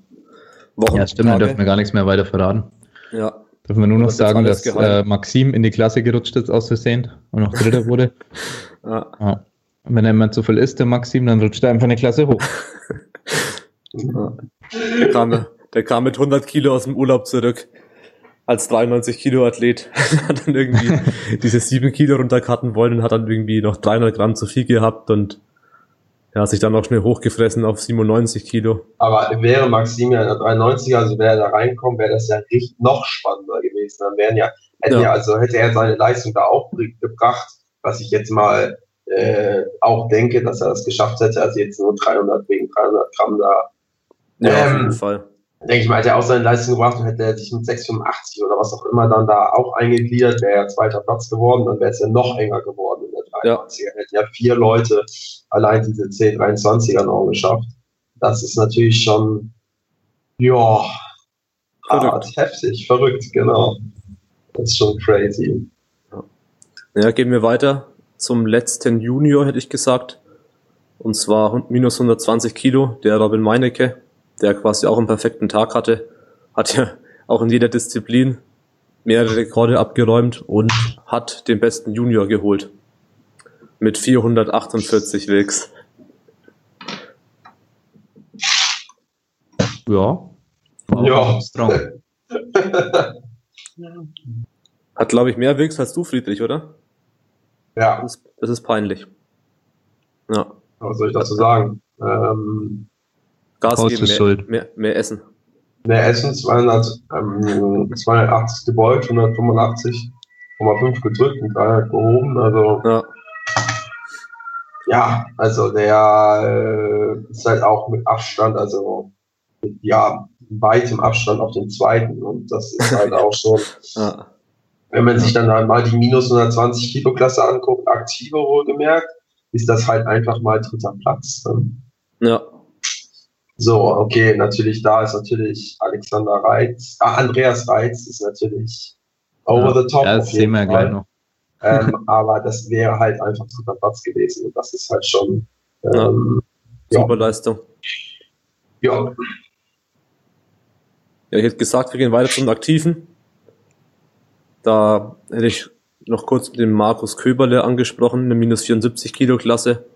Wochen. Ja, stimmt, da dürfen wir gar nichts mehr weiter verraten. Ja. Dürfen wir nur noch sagen, dass äh, Maxim in die Klasse gerutscht ist aus Versehen und noch Dritter [laughs] wurde. ja. ja. Wenn er immer zu viel ist, der Maxim, dann rutscht er einfach eine Klasse hoch. [laughs] ja. der, kam, der kam mit 100 Kilo aus dem Urlaub zurück als 93 Kilo Athlet [laughs] hat dann irgendwie diese 7 Kilo runterkarten wollen und hat dann irgendwie noch 300 Gramm zu viel gehabt und er hat sich dann auch schnell hochgefressen auf 97 Kilo. Aber wäre Maximilian der 93er, also wäre er da reinkommen, wäre das ja richtig noch spannender gewesen. Dann wären ja, hätte ja. er, also hätte er seine Leistung da auch gebracht, was ich jetzt mal äh, auch denke, dass er das geschafft hätte, also jetzt nur 300 wegen 300 Gramm da. Ja, ähm, auf jeden Fall denke ich mal, hätte er auch seine Leistung gebracht und hätte er sich mit 6,85 oder was auch immer dann da auch eingegliedert, wäre er zweiter Platz geworden, dann wäre es ja noch enger geworden in der 23er. Ja. Hätten ja vier Leute allein diese C23er noch geschafft. Das ist natürlich schon, ja, hart, heftig, verrückt, genau. Das ist schon crazy. Ja, gehen wir weiter zum letzten Junior, hätte ich gesagt. Und zwar minus 120 Kilo, der Robin Meinecke der quasi auch einen perfekten Tag hatte, hat ja auch in jeder Disziplin mehrere Rekorde abgeräumt und hat den besten Junior geholt. Mit 448 Wilks. Ja. Ja. [laughs] Hat, glaube ich, mehr Wilks als du, Friedrich, oder? Ja. Das ist, das ist peinlich. Ja. Was soll ich dazu sagen? Ähm, Gas geben, ist mehr, schuld. mehr, mehr essen. Mehr Essen 200, ähm, 280 gebeugt, 185,5 gedrückt und 300 gehoben. Also Ja, ja, also der äh, ist halt auch mit Abstand, also mit, ja, weitem Abstand auf den zweiten. Und das ist halt [laughs] auch schon, ja, wenn man sich dann halt mal die minus 120 Kilo Klasse anguckt, aktive wohlgemerkt, ist das halt einfach mal dritter Platz. Ne? ja, So, okay, natürlich, da ist natürlich Alexander Reitz, ah, Andreas Reitz ist natürlich over the top. Ja, das sehen wir ja Fall. gleich noch. Ähm, aber das wäre halt einfach dritter Platz gewesen. Und das ist halt schon, ähm, ja. super Leistung. ja, Ja, ich hätte gesagt, wir gehen weiter zum Aktiven. Da hätte ich noch kurz den Markus Köberle angesprochen, eine minus 74 Kilo Klasse,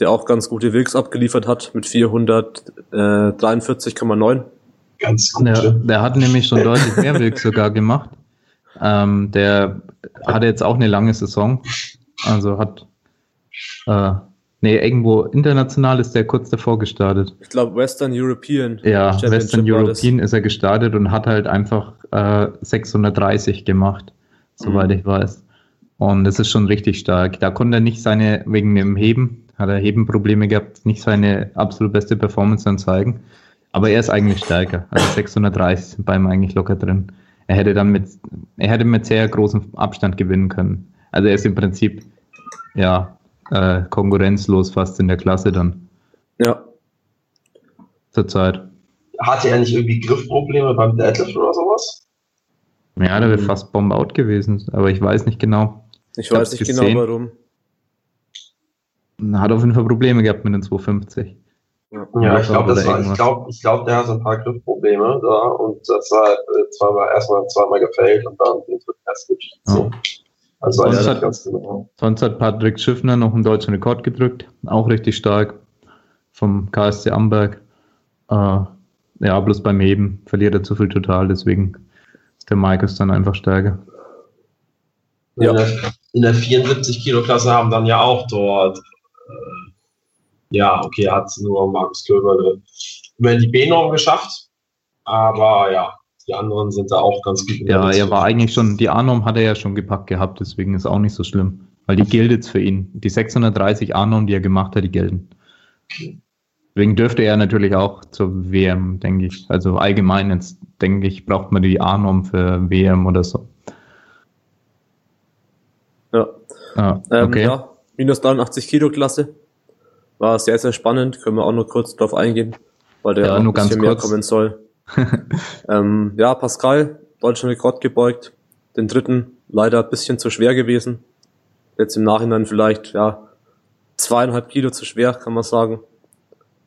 der auch ganz gute Wilks abgeliefert hat mit 443,9. ganz gut. Der, der hat nämlich schon deutlich mehr Wilk sogar gemacht. Ähm, der hatte jetzt auch eine lange Saison. Also hat, äh, nee, irgendwo international ist der kurz davor gestartet. Ich glaube Western European. Ja, Western. European ist er gestartet und hat halt einfach äh, 630 gemacht, soweit Mhm. ich weiß. Und das ist schon richtig stark. Da konnte er nicht seine, wegen dem Heben, hat er Hebenprobleme gehabt, nicht seine absolut beste Performance dann zeigen. Aber er ist eigentlich stärker. Also 630 sind bei ihm eigentlich locker drin. Er hätte dann mit, er hätte mit sehr großem Abstand gewinnen können. Also er ist im Prinzip, ja, äh, konkurrenzlos fast in der Klasse dann Ja, zurzeit. Hatte er nicht irgendwie Griffprobleme beim Deadlift oder sowas? Ja, der wäre Mhm. fast Bombe out gewesen, aber ich weiß nicht genau. ich hab's weiß nicht gesehen. genau warum. Hat auf jeden Fall Probleme gehabt mit den 250. Ja, ich glaube, das war, ich glaube, ich glaube, der hat so ein paar Griffprobleme da und das war äh, zweimal, erstmal zweimal gefällt und dann den dritten erst. So. Also es nicht hat- ganz genau. Sonst hat Patrick Schiffner noch einen deutschen Rekord gedrückt, auch richtig stark vom KSC Amberg. Äh, ja, bloß beim Heben verliert er zu viel total, deswegen ist der Markus dann einfach stärker. Ja. In, der, in der 74 Kilo Klasse haben dann ja auch dort, äh, ja, okay, hat nur Markus Köberle immerhin die B-Norm geschafft, aber ja, die anderen sind da auch ganz gut. Ja, er war eigentlich schon, die A-Norm hat er ja schon gepackt gehabt, deswegen ist auch nicht so schlimm, weil die gilt jetzt für ihn. Die 630 A-Norm, die er gemacht hat, die gelten. Deswegen dürfte er natürlich auch zur WM, denke ich. Also allgemein jetzt, denke ich, braucht man die A-Norm für WM oder so. Ja. Ah, Ähm, okay. ja, minus 83 Kilo Klasse. War sehr, sehr spannend. Können wir auch nur kurz drauf eingehen, weil der Ja, nur ein bisschen ganz mehr kurz. kommen soll. [laughs] ähm, ja, Pascal, deutschen Rekord gebeugt. Den dritten leider ein bisschen zu schwer gewesen. Jetzt im Nachhinein vielleicht, ja, zweieinhalb Kilo zu schwer, kann man sagen.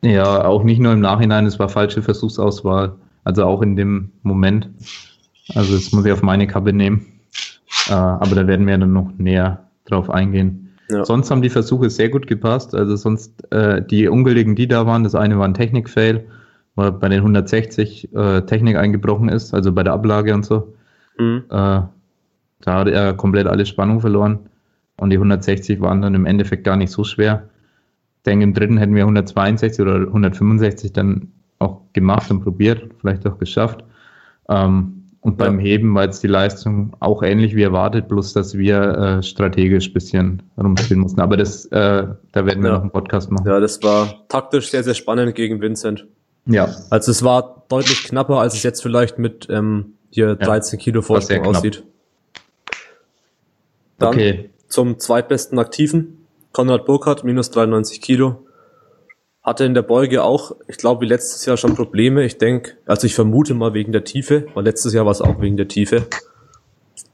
Ja, auch nicht nur im Nachhinein, es war falsche Versuchsauswahl. Also auch in dem Moment. Also das muss ich auf meine Kappe nehmen. Äh, aber da werden wir dann noch näher drauf eingehen. Ja. Sonst haben die Versuche sehr gut gepasst. Also sonst äh, die ungültigen, die da waren, das eine war ein Technik-Fail, weil bei den 160 äh, Technik eingebrochen ist, also bei der Ablage und so. Mhm. Äh, da hat er komplett alle Spannung verloren. Und die 160 waren dann im Endeffekt gar nicht so schwer. Ich denke, im dritten hätten wir 162 oder 165 dann auch gemacht und probiert, vielleicht auch geschafft. Ähm, und beim Ja. Heben war jetzt die Leistung auch ähnlich wie erwartet, bloß dass wir äh, strategisch ein bisschen rumspielen mussten. Aber das, äh, da werden wir Ja. noch einen Podcast machen. Ja, das war taktisch sehr, sehr spannend gegen Vincent. Ja, Also es war deutlich knapper, als es jetzt vielleicht mit ähm, hier 13 Kilo war sehr Vorsprung aussieht. Dann okay. zum zweitbesten Aktiven, Konrad Burkhardt, minus 93 Kilo. Hatte in der Beuge auch, ich glaube, wie letztes Jahr schon Probleme. Ich denke, also ich vermute mal wegen der Tiefe, weil letztes Jahr war es auch wegen der Tiefe,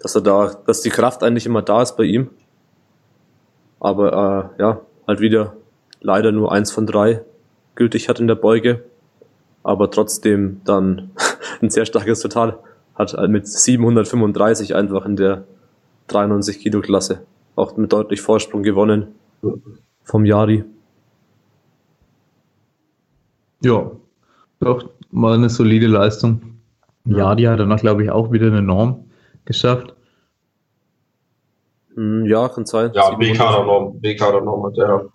dass er da, dass die Kraft eigentlich immer da ist bei ihm. Aber äh, ja, halt wieder leider nur eins von drei gültig hat in der Beuge. Aber trotzdem dann [laughs] ein sehr starkes Total. Hat mit 735 einfach in der 93 Kilo Klasse. Auch mit deutlich Vorsprung gewonnen vom Yari. Ja, doch, mal eine solide Leistung. Ja, die hat danach, glaube ich, auch wieder eine Norm geschafft. Hm, ja, kann sein. Ja, 700. B-Kader-Norm, B-Kader-Norm hat der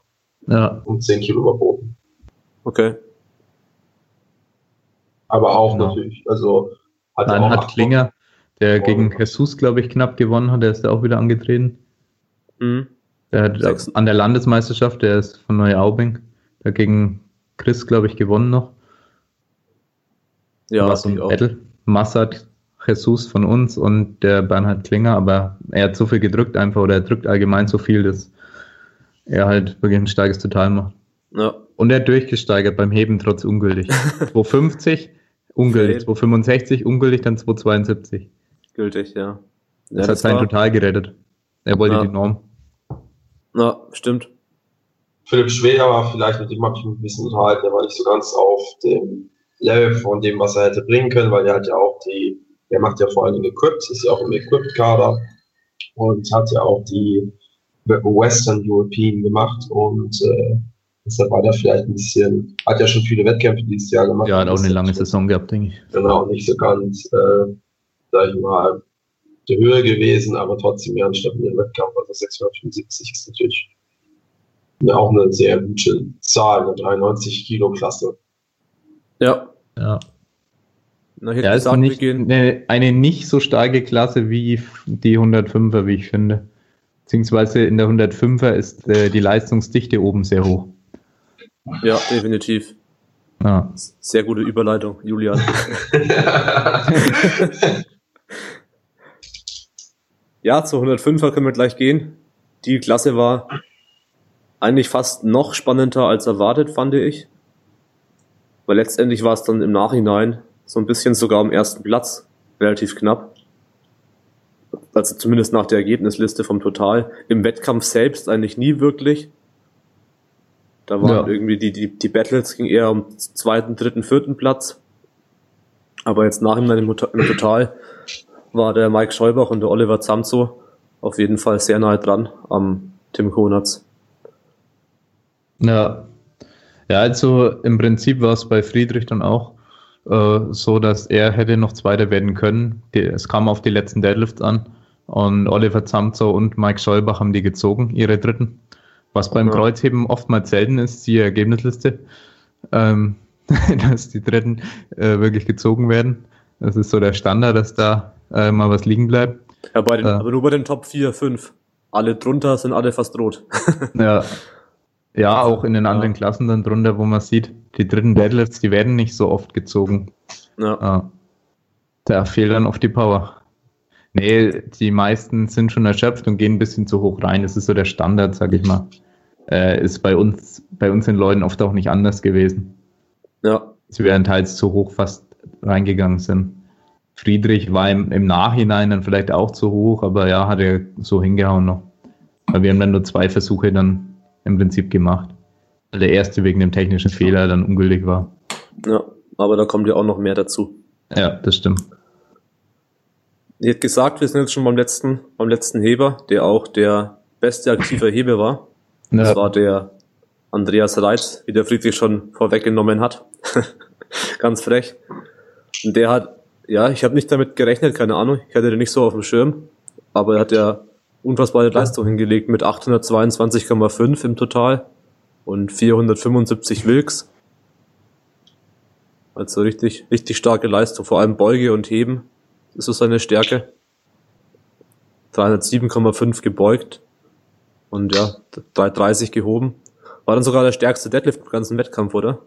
Ja, um 10 Kilo überboten. Okay. Aber auch Genau. natürlich, also hat er gegen Hat er Klinger, der gegen Jesus, glaube ich, knapp gewonnen hat, der ist da auch wieder angetreten. Mhm. Der hat an der Landesmeisterschaft, der ist von Neuaubing, dagegen Chris, glaube ich, gewonnen noch. Ja, war so ein. Battle. Massad Jesus von uns und der Bernhard Klinger, aber er hat so viel gedrückt einfach oder er drückt allgemein so viel, dass er halt wirklich ein starkes Total macht. Ja. Und er hat durchgesteigert beim Heben trotz ungültig. [laughs] 250 ungültig, Fail. 265 ungültig, dann 272. Gültig, ja. Das ja, hat sein war- Total gerettet. Er wollte Ja. die Norm. Ja, stimmt. Philipp Schwer war vielleicht, mit dem habe ich mich ein bisschen unterhalten, der war nicht so ganz auf dem Level von dem, was er hätte bringen können, weil der hat ja auch die, der macht ja vor Dingen Equipped, ist ja auch im Equipped-Kader und hat ja auch die Western European gemacht und äh, deshalb war der vielleicht ein bisschen, hat ja schon viele Wettkämpfe dieses Jahr gemacht. Ja, hat auch eine lange Saison gehabt, denke ich. Genau, nicht so ganz, äh, sag ich mal, der Höhe gewesen, aber trotzdem ja ein stabiler Wettkampf. Also 675 ist natürlich auch eine sehr gute Zahl, eine 93 Kilo Klasse. Ja. Ja. Na, Ja, ist nicht, eine, eine nicht so starke Klasse wie die 105er, wie ich finde. Beziehungsweise in der 105er ist äh, die Leistungsdichte oben sehr hoch. Ja, definitiv. Ja. Sehr gute Überleitung, Julian. [laughs] Ja, zur 105er können wir gleich gehen. Die Klasse war eigentlich fast noch spannender als erwartet, fand ich. Weil letztendlich war es dann im Nachhinein so ein bisschen sogar am ersten Platz relativ knapp. Also zumindest nach der Ergebnisliste vom Total. Im Wettkampf selbst eigentlich nie wirklich. Da waren Ja. irgendwie die, die, die Battles ging eher um zweiten, dritten, vierten Platz. Aber jetzt nachhinein im, im Total war der Mike Scheubach und der Oliver Zamzo auf jeden Fall sehr nahe dran am Tim Konatz. Ja. Ja, also im Prinzip war es bei Friedrich dann auch äh, so, dass er hätte noch Zweiter werden können. Die, es kam auf die letzten Deadlifts an und Oliver Zamzow und Mike Schollbach haben die gezogen, ihre dritten. Was beim Ja. Kreuzheben oftmals selten ist, die Ergebnisliste, ähm, [laughs] dass die dritten äh, wirklich gezogen werden. Das ist so der Standard, dass da äh, mal was liegen bleibt. Ja, bei den, Ja. aber nur bei den Top 4, 5. Alle drunter sind alle fast rot. [laughs] Ja. Ja, auch in den anderen Klassen dann drunter, wo man sieht, die dritten Deadlifts, die werden nicht so oft gezogen. Ja, Ja. Da fehlt dann oft die Power. Nee, die meisten sind schon erschöpft und gehen ein bisschen zu hoch rein. Das ist so der Standard, sag ich mal. Äh, ist bei uns, bei uns den Leuten oft auch nicht anders gewesen. ja, Sie wären teils zu hoch fast reingegangen sind. Friedrich war im, im Nachhinein dann vielleicht auch zu hoch, aber ja, hat er so hingehauen noch. Weil wir haben dann nur zwei Versuche dann im Prinzip gemacht. Weil der erste wegen dem technischen Fehler dann ungültig war. ja. Aber da kommt ja auch noch mehr dazu. Ja, das stimmt. Ich hätte gesagt, wir sind jetzt schon beim letzten, beim letzten Heber, der auch der beste aktive Heber war. Das Ja. war der Andreas Reitz, wie der Friedrich schon vorweggenommen hat. [laughs] Ganz frech. Und der hat, ja, ich habe nicht damit gerechnet, keine Ahnung, ich hatte den nicht so auf dem Schirm, aber er hat ja unfassbare Leistung hingelegt mit 822,5 im Total und 475 Wilks. Also richtig, richtig starke Leistung, vor allem Beuge und Heben ist so seine Stärke. 307,5 gebeugt und ja, 330 gehoben. War dann sogar der stärkste Deadlift im ganzen Wettkampf, oder?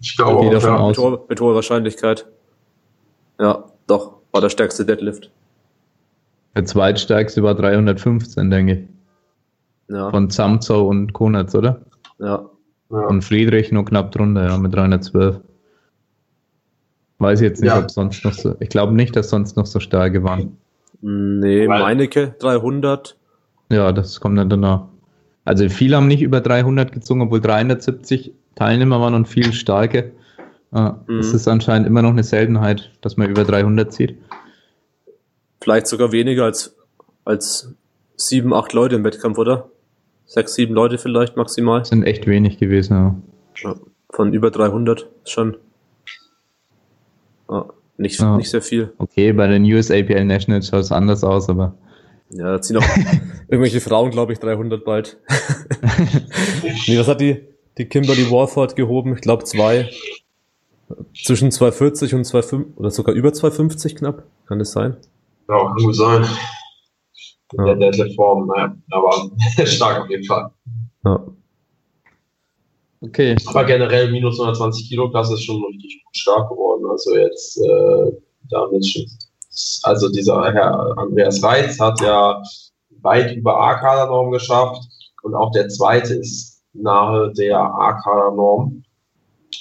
Ich glaube auch, davon ja. mit hoher Wahrscheinlichkeit. Ja, doch, war der stärkste Deadlift. Der zweitstärkste war 315, denke ich. Ja, Von Zamzow und Konatz, oder? ja. Ja. Und Friedrich nur knapp drunter, ja, mit 312. Weiß ich jetzt nicht, Ja. ob sonst noch so. Ich glaube nicht, dass sonst noch so starke waren. Nee, Weil- Meinecke 300. Ja, das kommt dann danach. Also viele haben nicht über 300 gezogen, obwohl 370 Teilnehmer waren und viel starke. Ja, Mhm. Es ist anscheinend immer noch eine Seltenheit, dass man über 300 zieht. Vielleicht sogar weniger als, als sieben, acht Leute im Wettkampf, oder? Sechs, sieben Leute vielleicht maximal. Das sind echt wenig gewesen. Ja. Ja, von über 300 ist schon ja, nicht, Ja. nicht sehr viel. Okay, bei den USAPL Nationals schaut es anders aus, aber Ja, da ziehen auch [laughs] irgendwelche Frauen, glaube ich, 300 bald. [laughs] nee, was hat die, die Kimberly Warford gehoben? Ich glaube zwei. Zwischen 240 und 250 oder sogar über 250 knapp, kann das sein? Ja, kann gut sein. In ja. der Deadlift-Form, naja, aber [laughs] stark auf jeden Fall. Ja. Okay. Aber generell minus 120 Kilo Klasse ist schon richtig gut stark geworden. Also jetzt äh, damit schon. Also dieser Herr Andreas Reitz hat ja weit über A-Kader-Norm geschafft und auch der zweite ist nahe der A-Kader-Norm.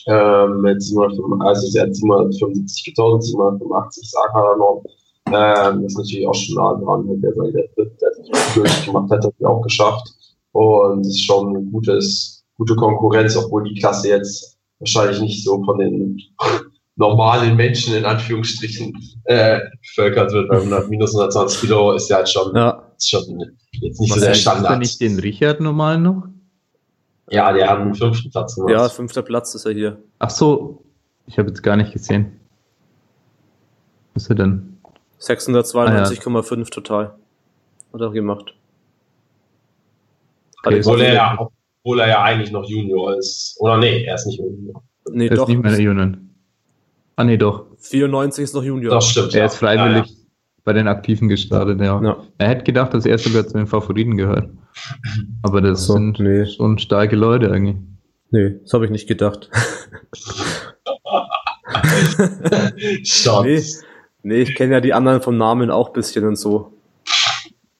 Ähm, mit 705, also sie hat 775 getan, 785 A-Kader-Norm. Ähm, das ist natürlich auch schon nah dran, der seine der, der, der gemacht hat, hat er auch geschafft. Und es ist schon ein gutes, gute Konkurrenz, obwohl die Klasse jetzt wahrscheinlich nicht so von den [laughs] normalen Menschen in Anführungsstrichen äh, bevölkert wird, weil 100, minus 120 Kilo ist ja halt schon, ja. Ist schon jetzt nicht Was so der Standard. Hast nicht den Richard normal noch? Ja, der hat einen fünften Platz gemacht. Ja, fünfter Platz ist er hier. Ach so, ich habe jetzt gar nicht gesehen. Was ist er denn? 692,5 ah, ja. total. Hat er gemacht. Okay, obwohl, er ja, obwohl er ja eigentlich noch Junior ist. Oder nee, er ist nicht Junior. Nee, er doch. ist nicht mehr Junior. Ah, nee, doch. 94 ist noch Junior. Das stimmt. Er ja. ist freiwillig ja, ja. bei den Aktiven gestartet, ja. Er hätte gedacht, dass er sogar zu den Favoriten gehört. Aber das so, sind nee. schon starke Leute eigentlich. Nee, das habe ich nicht gedacht. [laughs] nee, nee, ich kenne ja die anderen vom Namen auch ein bisschen und so.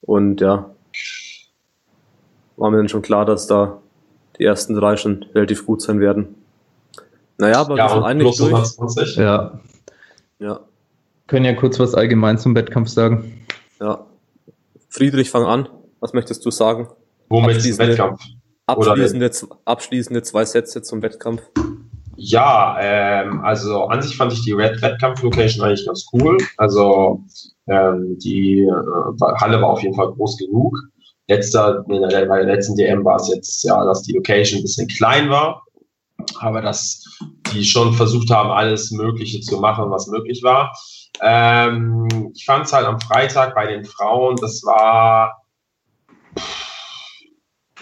Und ja, war mir dann schon klar, dass da die ersten drei schon relativ gut sein werden. Naja, aber ja, wir sind eigentlich durch. Ja. ja. Können ja kurz was allgemein zum Wettkampf sagen. Ja. Friedrich, fang an. Was möchtest du sagen? Womit abschließende, Wettkampf? Abschließende, abschließende zwei Sätze zum Wettkampf. Ja, ähm, also an sich fand ich die Red Wettkampf-Location eigentlich ganz cool. Also ähm, die äh, Halle war auf jeden Fall groß genug. Letzter, in der, bei der letzten DM war es jetzt ja, dass die Location ein bisschen klein war, aber dass die schon versucht haben, alles Mögliche zu machen, was möglich war. Ähm, ich fand es halt am Freitag bei den Frauen, das war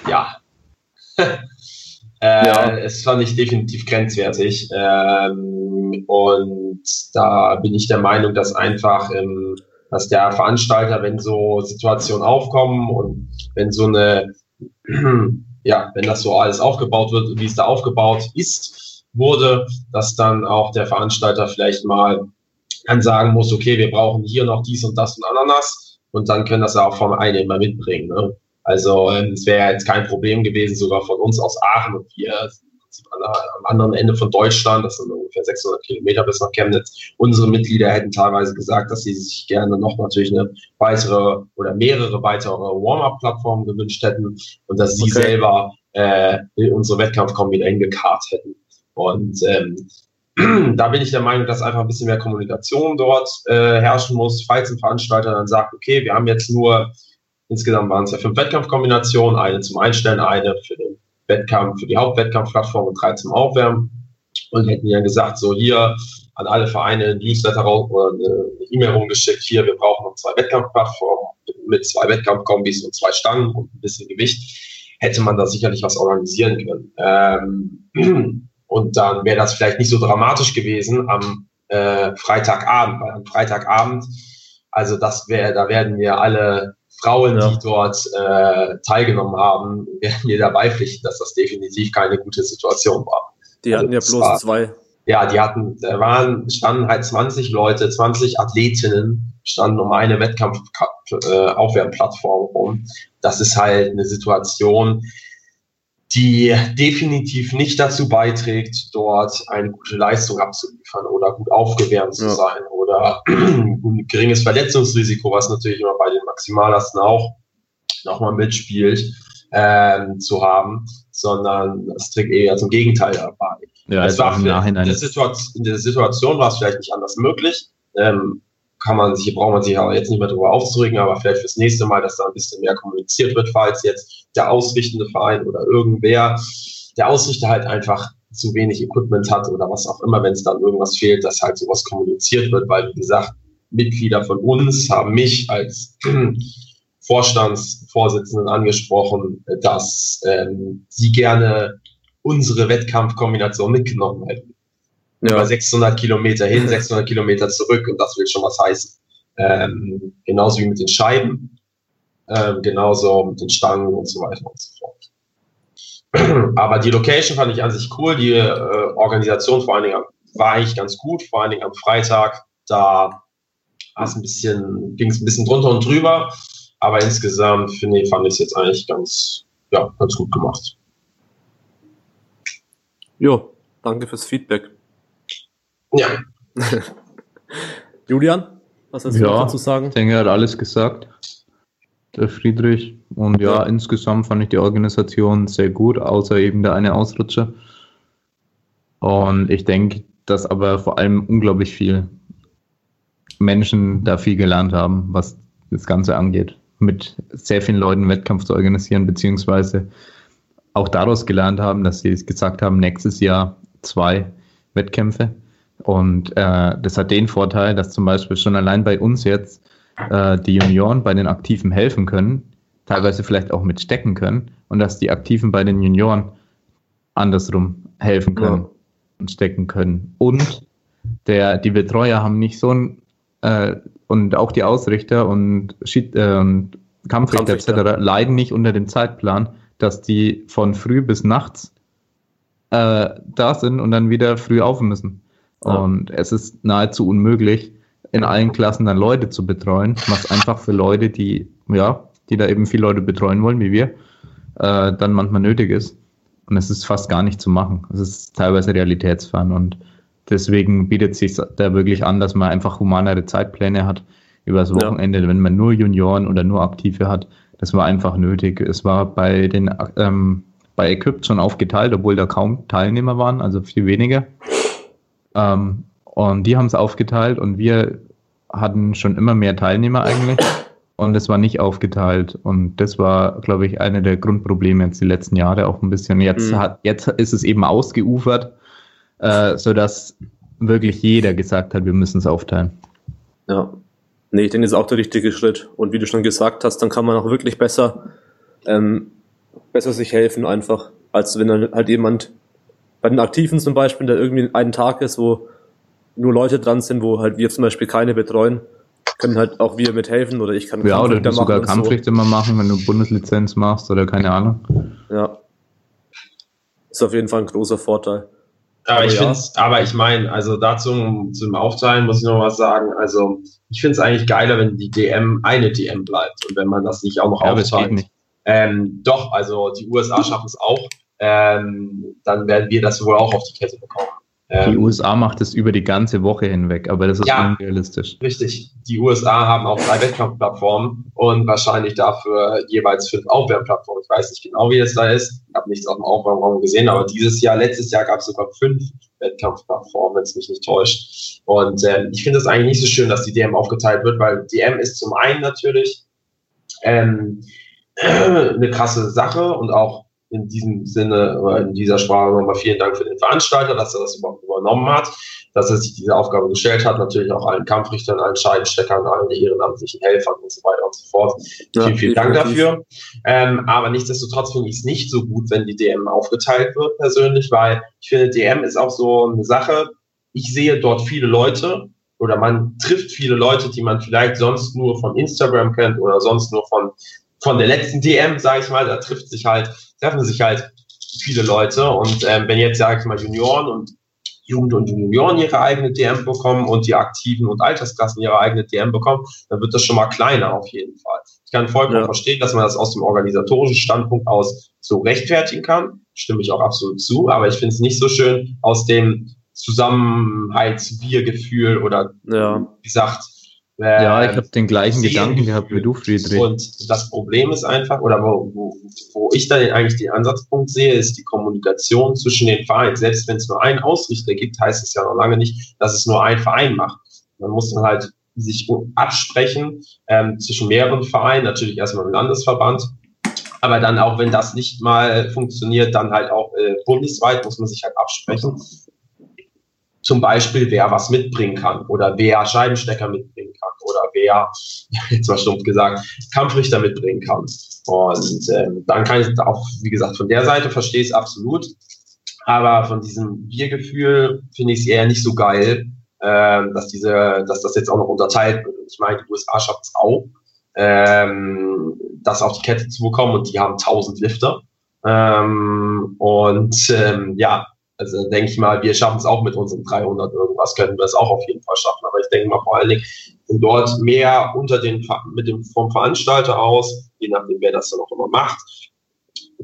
ja. [laughs] äh, ja. Es fand ich definitiv grenzwertig. Ähm, und da bin ich der Meinung, dass einfach im, dass der Veranstalter, wenn so Situationen aufkommen und wenn so eine, [clears throat] ja, wenn das so alles aufgebaut wird, wie es da aufgebaut ist, wurde, dass dann auch der Veranstalter vielleicht mal dann sagen muss, okay, wir brauchen hier noch dies und das und Ananas und dann können das auch vom Einnehmer mitbringen. Ne? Also ähm, es wäre jetzt kein Problem gewesen, sogar von uns aus Aachen und wir am anderen Ende von Deutschland, das sind ungefähr 600 Kilometer bis nach Chemnitz. Unsere Mitglieder hätten teilweise gesagt, dass sie sich gerne noch natürlich eine weitere oder mehrere weitere Warm-up-Plattformen gewünscht hätten und dass sie okay. selber äh, unsere Wettkampfkombi eingekarrt hätten. Und ähm, [clears throat] da bin ich der Meinung, dass einfach ein bisschen mehr Kommunikation dort äh, herrschen muss, falls ein Veranstalter dann sagt, okay, wir haben jetzt nur Insgesamt waren es ja fünf Wettkampfkombinationen, eine zum Einstellen, eine für den Wettkampf, für die Hauptwettkampfplattform und drei zum Aufwärmen. Und hätten ja gesagt, so hier an alle Vereine ein Newsletter raus oder eine E-Mail rumgeschickt, hier, wir brauchen noch zwei Wettkampfplattformen mit zwei Wettkampfkombis und zwei Stangen und ein bisschen Gewicht, hätte man da sicherlich was organisieren können. Ähm, [clears throat] und dann wäre das vielleicht nicht so dramatisch gewesen am äh, Freitagabend, weil am Freitagabend, also das wäre, da werden wir alle Frauen, ja. die dort äh, teilgenommen haben, werden mir dabei pflichten, dass das definitiv keine gute Situation war. Die hatten also, ja bloß war, zwei. Ja, die hatten, da waren, standen halt 20 Leute, 20 Athletinnen, standen um eine Wettkampf-Aufwärmplattform äh, rum. Das ist halt eine Situation, die definitiv nicht dazu beiträgt, dort eine gute Leistung abzuliefern oder gut aufgewärmt zu ja. sein oder [clears throat] ein geringes Verletzungsrisiko, was natürlich immer bei den Maximallasten auch nochmal mitspielt, ähm, zu haben, sondern das trägt eher zum Gegenteil dabei. Ja, es war im Nachhinein. In der, Situation, Situation war es vielleicht nicht anders möglich. Ähm, kann man sich, braucht man sich aber jetzt nicht mehr darüber aufzuregen, aber vielleicht fürs nächste Mal, dass da ein bisschen mehr kommuniziert wird, falls jetzt der ausrichtende Verein oder irgendwer, der Ausrichter halt einfach zu wenig Equipment hat oder was auch immer, wenn es dann irgendwas fehlt, dass halt sowas kommuniziert wird, weil, wie gesagt, Mitglieder von uns haben mich als [clears throat] Vorstandsvorsitzenden angesprochen, dass ähm, sie gerne unsere Wettkampfkombination mitgenommen hätten. Ja. über 600 Kilometer hin, [laughs] 600 Kilometer zurück und das will schon was heißen. Ähm, genauso wie mit den Scheiben, ähm, genauso mit den Stangen und so weiter und so fort. [clears throat] Aber die Location fand ich an sich cool, die äh, Organisation vor allen Dingen war eigentlich ganz gut, vor allen Dingen am Freitag, da ein bisschen, ging es ein bisschen drunter und drüber, aber insgesamt finde ich, fand ich es jetzt eigentlich ganz, ja, ganz gut gemacht. Jo, danke fürs Feedback. Ja. [laughs] Julian, was hast du ja, dazu sagen? Ich denke, er hat alles gesagt, der Friedrich. Und ja, ja, insgesamt fand ich die Organisation sehr gut, außer eben der eine Ausrutscher. Und ich denke, dass aber vor allem unglaublich viel Menschen da viel gelernt haben, was das Ganze angeht. Mit sehr vielen Leuten Wettkampf zu organisieren, beziehungsweise auch daraus gelernt haben, dass sie gesagt haben, nächstes Jahr zwei Wettkämpfe. Und äh, das hat den Vorteil, dass zum Beispiel schon allein bei uns jetzt äh, die Junioren bei den Aktiven helfen können, teilweise vielleicht auch mit stecken können und dass die Aktiven bei den Junioren andersrum helfen können ja. und stecken können. Und der, die Betreuer haben nicht so ein, äh, und auch die Ausrichter und, Schied, äh, und Kampfrichter, Kampfrichter etc. leiden nicht unter dem Zeitplan, dass die von früh bis nachts äh, da sind und dann wieder früh auf müssen. Ja. Und es ist nahezu unmöglich, in allen Klassen dann Leute zu betreuen, was einfach für Leute, die, ja, die da eben viele Leute betreuen wollen, wie wir, äh, dann manchmal nötig ist. Und es ist fast gar nicht zu machen. Es ist teilweise realitätsfern und deswegen bietet sich da wirklich an, dass man einfach humanere Zeitpläne hat übers Wochenende, ja. wenn man nur Junioren oder nur Aktive hat. Das war einfach nötig. Es war bei den ähm, bei Equipped schon aufgeteilt, obwohl da kaum Teilnehmer waren, also viel weniger. Ähm, und die haben es aufgeteilt und wir hatten schon immer mehr Teilnehmer eigentlich. Und es war nicht aufgeteilt. Und das war, glaube ich, eine der Grundprobleme jetzt die letzten Jahre auch ein bisschen. Jetzt, mhm. hat, jetzt ist es eben ausgeufert, äh, sodass wirklich jeder gesagt hat, wir müssen es aufteilen. Ja. Nee, ich denke, das ist auch der richtige Schritt. Und wie du schon gesagt hast, dann kann man auch wirklich besser, ähm, besser sich helfen einfach, als wenn dann halt jemand bei den Aktiven zum Beispiel, der irgendwie einen Tag ist, wo nur Leute dran sind, wo halt wir zum Beispiel keine betreuen, können halt auch wir mithelfen oder ich kann Ja, oder du sogar Kampfrichter so. mal machen, wenn du Bundeslizenz machst oder keine Ahnung. Ja. Ist auf jeden Fall ein großer Vorteil. Aber, aber ich ja. aber ich meine, also dazu zum Aufteilen muss ich noch was sagen. Also ich finde es eigentlich geiler, wenn die DM eine DM bleibt und wenn man das nicht auch noch ja, aufteilt. Ähm, doch, also die USA schaffen es auch. Ähm, dann werden wir das wohl auch auf die Kette bekommen. Ähm, die USA macht es über die ganze Woche hinweg, aber das ist ja, unrealistisch. Richtig. Die USA haben auch drei Wettkampfplattformen und wahrscheinlich dafür jeweils fünf Aufwärmplattformen. Ich weiß nicht genau, wie es da ist. Ich habe nichts auf dem Aufwärmraum gesehen, aber dieses Jahr, letztes Jahr gab es sogar fünf Wettkampfplattformen, wenn es mich nicht täuscht. Und ähm, ich finde es eigentlich nicht so schön, dass die DM aufgeteilt wird, weil DM ist zum einen natürlich ähm, [clears throat] eine krasse Sache und auch in diesem Sinne oder in dieser Sprache nochmal vielen Dank für den Veranstalter, dass er das überhaupt übernommen hat, dass er sich diese Aufgabe gestellt hat, natürlich auch allen Kampfrichtern, allen Scheidensteckern, allen ehrenamtlichen Helfern und so weiter und so fort. Ja, vielen, vielen Dank dafür. Ähm, aber nichtsdestotrotz finde ich es nicht so gut, wenn die DM aufgeteilt wird persönlich, weil ich finde, DM ist auch so eine Sache, ich sehe dort viele Leute, oder man trifft viele Leute, die man vielleicht sonst nur von Instagram kennt oder sonst nur von von der letzten DM, sage ich mal, da trifft sich halt, treffen sich halt viele Leute. Und ähm, wenn jetzt, sage ich mal, Junioren und Jugend und Junioren ihre eigene DM bekommen und die Aktiven und Altersklassen ihre eigene DM bekommen, dann wird das schon mal kleiner auf jeden Fall. Ich kann vollkommen ja. verstehen, dass man das aus dem organisatorischen Standpunkt aus so rechtfertigen kann. Stimme ich auch absolut zu. Aber ich finde es nicht so schön aus dem Zusammenhalts-Wir-Gefühl oder, ja. wie gesagt, ja, ich habe den gleichen Gedanken gehabt wie du, Friedrich. Und das Problem ist einfach, oder wo, wo, wo ich dann eigentlich den Ansatzpunkt sehe, ist die Kommunikation zwischen den Vereinen. Selbst wenn es nur einen Ausrichter gibt, heißt es ja noch lange nicht, dass es nur ein Verein macht. Man muss dann halt sich absprechen ähm, zwischen mehreren Vereinen, natürlich erstmal im Landesverband, aber dann auch, wenn das nicht mal funktioniert, dann halt auch äh, bundesweit muss man sich halt absprechen zum Beispiel, wer was mitbringen kann oder wer Scheibenstecker mitbringen kann oder wer, [laughs] jetzt mal stumpf gesagt, Kampfrichter mitbringen kann. Und ähm, dann kann ich auch, wie gesagt, von der Seite verstehe ich es absolut. Aber von diesem Biergefühl finde ich es eher nicht so geil, ähm, dass diese, dass das jetzt auch noch unterteilt wird. Ich meine, die USA schafft es auch, ähm, das auf die Kette zu bekommen und die haben 1000 Lifter. Ähm, und ähm, ja, also denke ich mal, wir schaffen es auch mit unseren 300 irgendwas, können wir es auch auf jeden Fall schaffen. Aber ich denke mal vor allen Dingen, sind dort mehr unter den, mit dem, vom Veranstalter aus, je nachdem, wer das dann auch immer macht,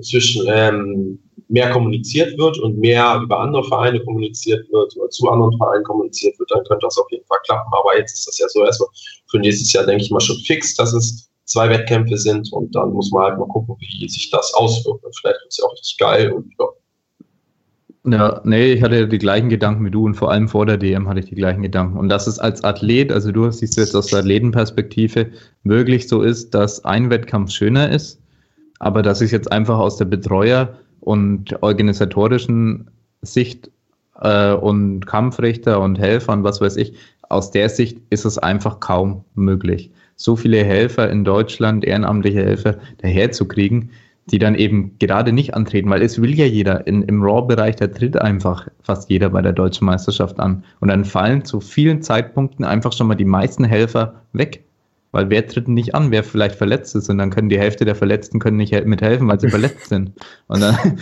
zwischen ähm, mehr kommuniziert wird und mehr über andere Vereine kommuniziert wird oder zu anderen Vereinen kommuniziert wird, dann könnte das auf jeden Fall klappen. Aber jetzt ist das ja so erstmal für nächstes Jahr, denke ich mal, schon fix, dass es zwei Wettkämpfe sind und dann muss man halt mal gucken, wie sich das auswirkt. Und vielleicht wird es ja auch richtig geil und ja. Ja, nee, ich hatte die gleichen Gedanken wie du und vor allem vor der DM hatte ich die gleichen Gedanken. Und dass es als Athlet, also du siehst jetzt aus der Athletenperspektive, wirklich so ist, dass ein Wettkampf schöner ist, aber dass ich jetzt einfach aus der Betreuer- und organisatorischen Sicht äh, und Kampfrichter und Helfer und was weiß ich, aus der Sicht ist es einfach kaum möglich, so viele Helfer in Deutschland, ehrenamtliche Helfer daherzukriegen, die dann eben gerade nicht antreten, weil es will ja jeder. In, Im Raw-Bereich, da tritt einfach fast jeder bei der deutschen Meisterschaft an. Und dann fallen zu vielen Zeitpunkten einfach schon mal die meisten Helfer weg. Weil wer tritt nicht an, wer vielleicht verletzt ist und dann können die Hälfte der Verletzten können nicht mithelfen, weil sie [laughs] verletzt sind. Und dann, [laughs]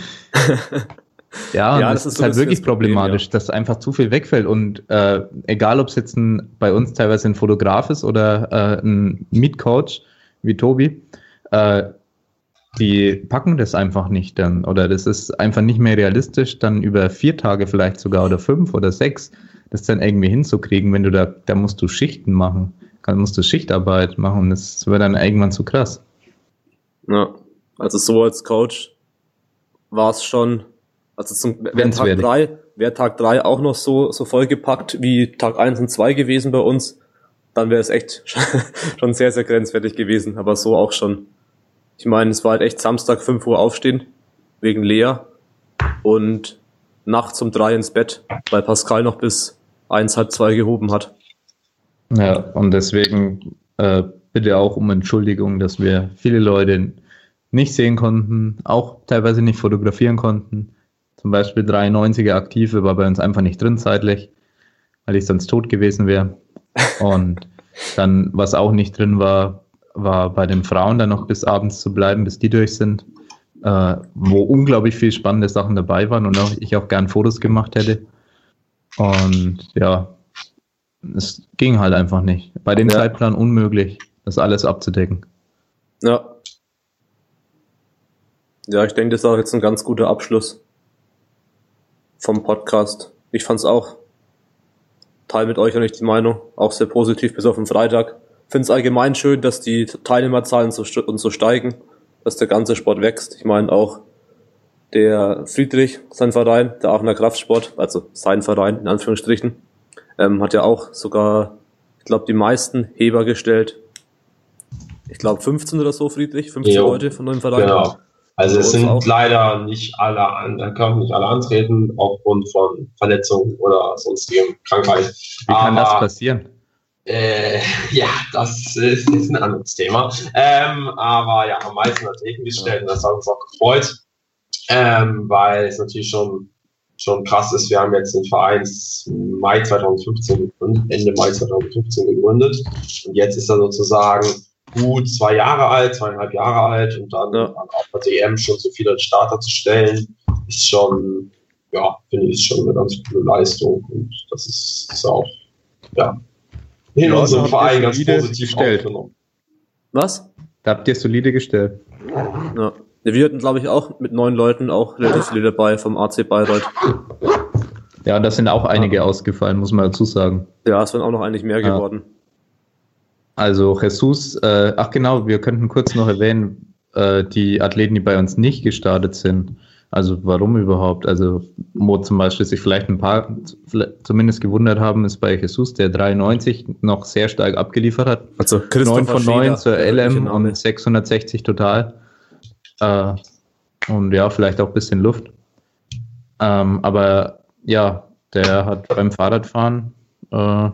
ja, ja das, das, ist, so halt wirklich Problem, problematisch, ja. dass einfach zu viel wegfällt. Und äh, egal, ob es jetzt ein, bei uns teilweise ein Fotograf ist oder äh, ein Meet-Coach wie Tobi, äh, die packen das einfach nicht dann. Oder das ist einfach nicht mehr realistisch, dann über vier Tage vielleicht sogar oder fünf oder sechs, das dann irgendwie hinzukriegen, wenn du da, da musst du Schichten machen dann musst du Schichtarbeit machen. Das wird dann irgendwann zu krass. Ja, also so als Coach war es schon, also zum wenn Tag drei, wäre Tag drei auch noch so, so vollgepackt wie Tag eins und zwei gewesen bei uns, dann wäre es echt [laughs] schon sehr, sehr grenzwertig gewesen, aber so auch schon. Ich meine, es war halt echt Samstag 5 Uhr aufstehen, wegen Lea und nachts um drei ins Bett, weil Pascal noch bis eins, halb zwei gehoben hat. Ja, und deswegen äh, bitte auch um Entschuldigung, dass wir viele Leute nicht sehen konnten, auch teilweise nicht fotografieren konnten. Zum Beispiel 93er Aktive war bei uns einfach nicht drin zeitlich, weil ich sonst tot gewesen wäre. [laughs] Und dann, was auch nicht drin war, war bei den Frauen dann noch bis abends zu bleiben, bis die durch sind, äh, wo unglaublich viel spannende Sachen dabei waren und auch ich auch gern Fotos gemacht hätte. Und ja, es ging halt einfach nicht. Bei dem ja. Zeitplan unmöglich, das alles abzudecken. Ja. Ja, ich denke, das ist auch jetzt ein ganz guter Abschluss vom Podcast. Ich fand es auch. Teil mit euch auch nicht die Meinung. Auch sehr positiv bis auf den Freitag. Finde es allgemein schön, dass die Teilnehmerzahlen so, und so steigen, dass der ganze Sport wächst. Ich meine auch der Friedrich, sein Verein, der Aachener Kraftsport, also sein Verein in Anführungsstrichen, ähm, hat ja auch sogar, ich glaube, die meisten Heber gestellt. Ich glaube 15 oder so, Friedrich, 15 jo. Leute von dem Verein. Genau. Also es sind auch. leider nicht alle an, da können nicht alle antreten aufgrund von Verletzungen oder sonstigen Krankheiten. Wie kann Aber, das passieren? Äh, [laughs] ja, das ist, ein anderes Thema. Ähm, aber ja, am meisten Athleten gestellt und das hat uns auch gefreut, ähm, weil es natürlich schon schon krass ist. Wir haben jetzt den Verein Mai 2015 gegründet, Ende Mai 2015 gegründet. Und jetzt ist er sozusagen gut zwei Jahre alt, zweieinhalb Jahre alt und dann ja. auf der DM schon so viele Starter zu stellen, ist schon, ja, finde ich, schon eine ganz gute Leistung. Und das ist, ist auch, ja, in ja, unserem Verein ganz positiv gestellt. Was? Da habt ihr solide gestellt. Ja. Wir hatten, glaube ich, auch mit neun Leuten auch relativ viele dabei vom AC Bayreuth. Ja, das sind auch einige ja. ausgefallen, muss man dazu sagen. Ja, es sind auch noch eigentlich mehr ja. geworden. Also Jesus, äh, ach genau, wir könnten kurz noch erwähnen, äh, die Athleten, die bei uns nicht gestartet sind. Also warum überhaupt? Also wo zum Beispiel sich vielleicht ein paar zumindest gewundert haben, ist bei Jesus, der 93 noch sehr stark abgeliefert hat. Also 9 von 9 zur LM und 660 total. Äh, und ja, vielleicht auch ein bisschen Luft. Ähm, aber ja, der hat beim Fahrradfahren äh,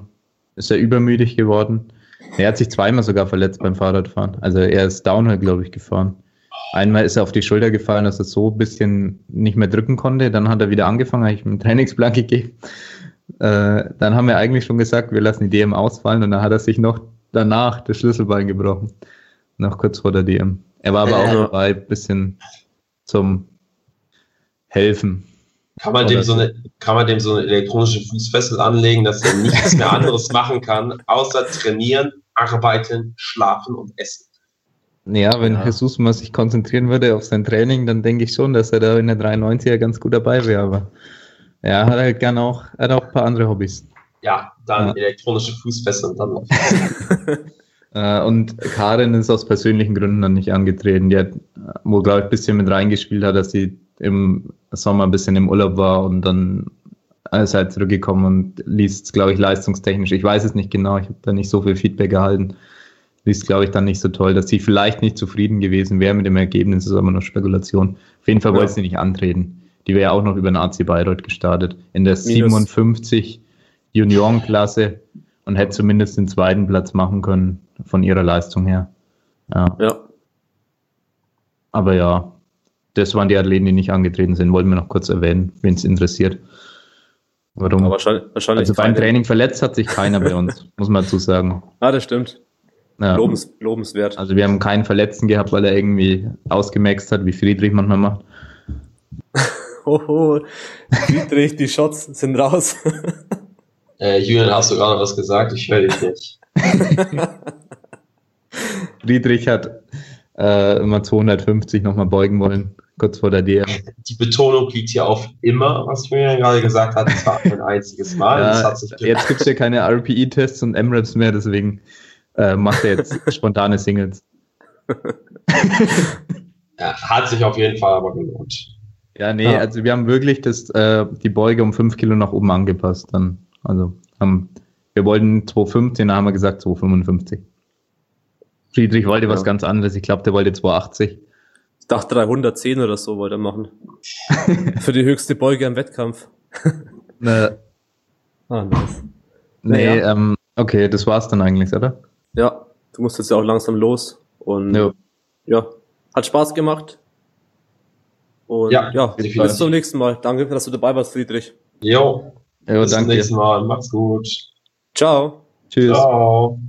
ist er übermüdig geworden. Er hat sich zweimal sogar verletzt beim Fahrradfahren. Also er ist Downhill, glaube ich, gefahren. Einmal ist er auf die Schulter gefallen, dass er so ein bisschen nicht mehr drücken konnte. Dann hat er wieder angefangen, habe ich ihm einen Trainingsplan [laughs] gegeben. Äh, dann haben wir eigentlich schon gesagt, wir lassen die DM ausfallen und dann hat er sich noch danach das Schlüsselbein gebrochen. Noch kurz vor der DM. Er war aber auch dabei, ein bisschen zum Helfen. Kann man, dem so eine, kann man dem so eine elektronische Fußfessel anlegen, dass er nichts mehr [laughs] anderes machen kann, außer trainieren, arbeiten, schlafen und essen? Ja, wenn ja. Jesus mal sich konzentrieren würde auf sein Training, dann denke ich schon, dass er da in der 93er ganz gut dabei wäre. Aber ja, hat halt gern auch, hat auch ein paar andere Hobbys. Ja, dann ja. elektronische Fußfessel und dann noch. [laughs] Äh, und Karin ist aus persönlichen Gründen dann nicht angetreten. Die hat wohl, glaube ich, ein bisschen mit reingespielt hat, dass sie im Sommer ein bisschen im Urlaub war und dann ist halt zurückgekommen und liest, glaube ich, leistungstechnisch. Ich weiß es nicht genau, ich habe da nicht so viel Feedback gehalten. Liest, glaube ich, dann nicht so toll, dass sie vielleicht nicht zufrieden gewesen wäre mit dem Ergebnis, ist aber nur Spekulation. Auf jeden Fall ja. wollte sie nicht antreten. Die wäre auch noch über den AC Bayreuth gestartet. In der Minus. 57 Juniorenklasse und hätte zumindest den zweiten Platz machen können von ihrer Leistung her. Ja. ja. Aber ja, das waren die Athleten, die nicht angetreten sind. Wollten wir noch kurz erwähnen, wenn es interessiert. Warum? Aber wahrscheinlich, wahrscheinlich also beim Training verletzt hat sich keiner bei uns, muss man dazu sagen. Ah, das stimmt. Ja. Lobens, lobenswert. Also wir haben keinen Verletzten gehabt, weil er irgendwie ausgemaxt hat, wie Friedrich manchmal macht. [laughs] Hoho, Friedrich, die Shots sind raus. [laughs] äh, Julian, hast du gerade was gesagt? Ich höre dich nicht. [laughs] Friedrich hat äh, immer 250 nochmal beugen wollen, kurz vor der DM. Die Betonung liegt hier auf immer, was Julian gerade gesagt hat. Das war ein einziges Mal. Ja, jetzt gibt es ja keine RPE-Tests und M-Raps mehr, deswegen äh, macht er jetzt [laughs] spontane Singles. [laughs] ja, hat sich auf jeden Fall aber gelohnt. Ja, nee, ja. also wir haben wirklich das, äh, die Beuge um 5 Kilo nach oben angepasst. Dann. Also haben, wir wollten 2,15, da haben wir gesagt 2,55. Friedrich wollte ja. was ganz anderes. Ich glaube, der wollte 2,80. Ich dachte 310 oder so wollte er machen. [laughs] Für die höchste Beuge am Wettkampf. ne. Ah, nice. Nee, naja. ähm, okay, das war's dann eigentlich, oder? Ja, du musst jetzt ja auch langsam los. Und ja, ja hat Spaß gemacht. Und ja, ja bis zum nächsten Mal. Danke, dass du dabei warst, Friedrich. Jo. Jo, bis danke. zum nächsten Mal. Macht's gut. Ciao. Tschüss. Ciao.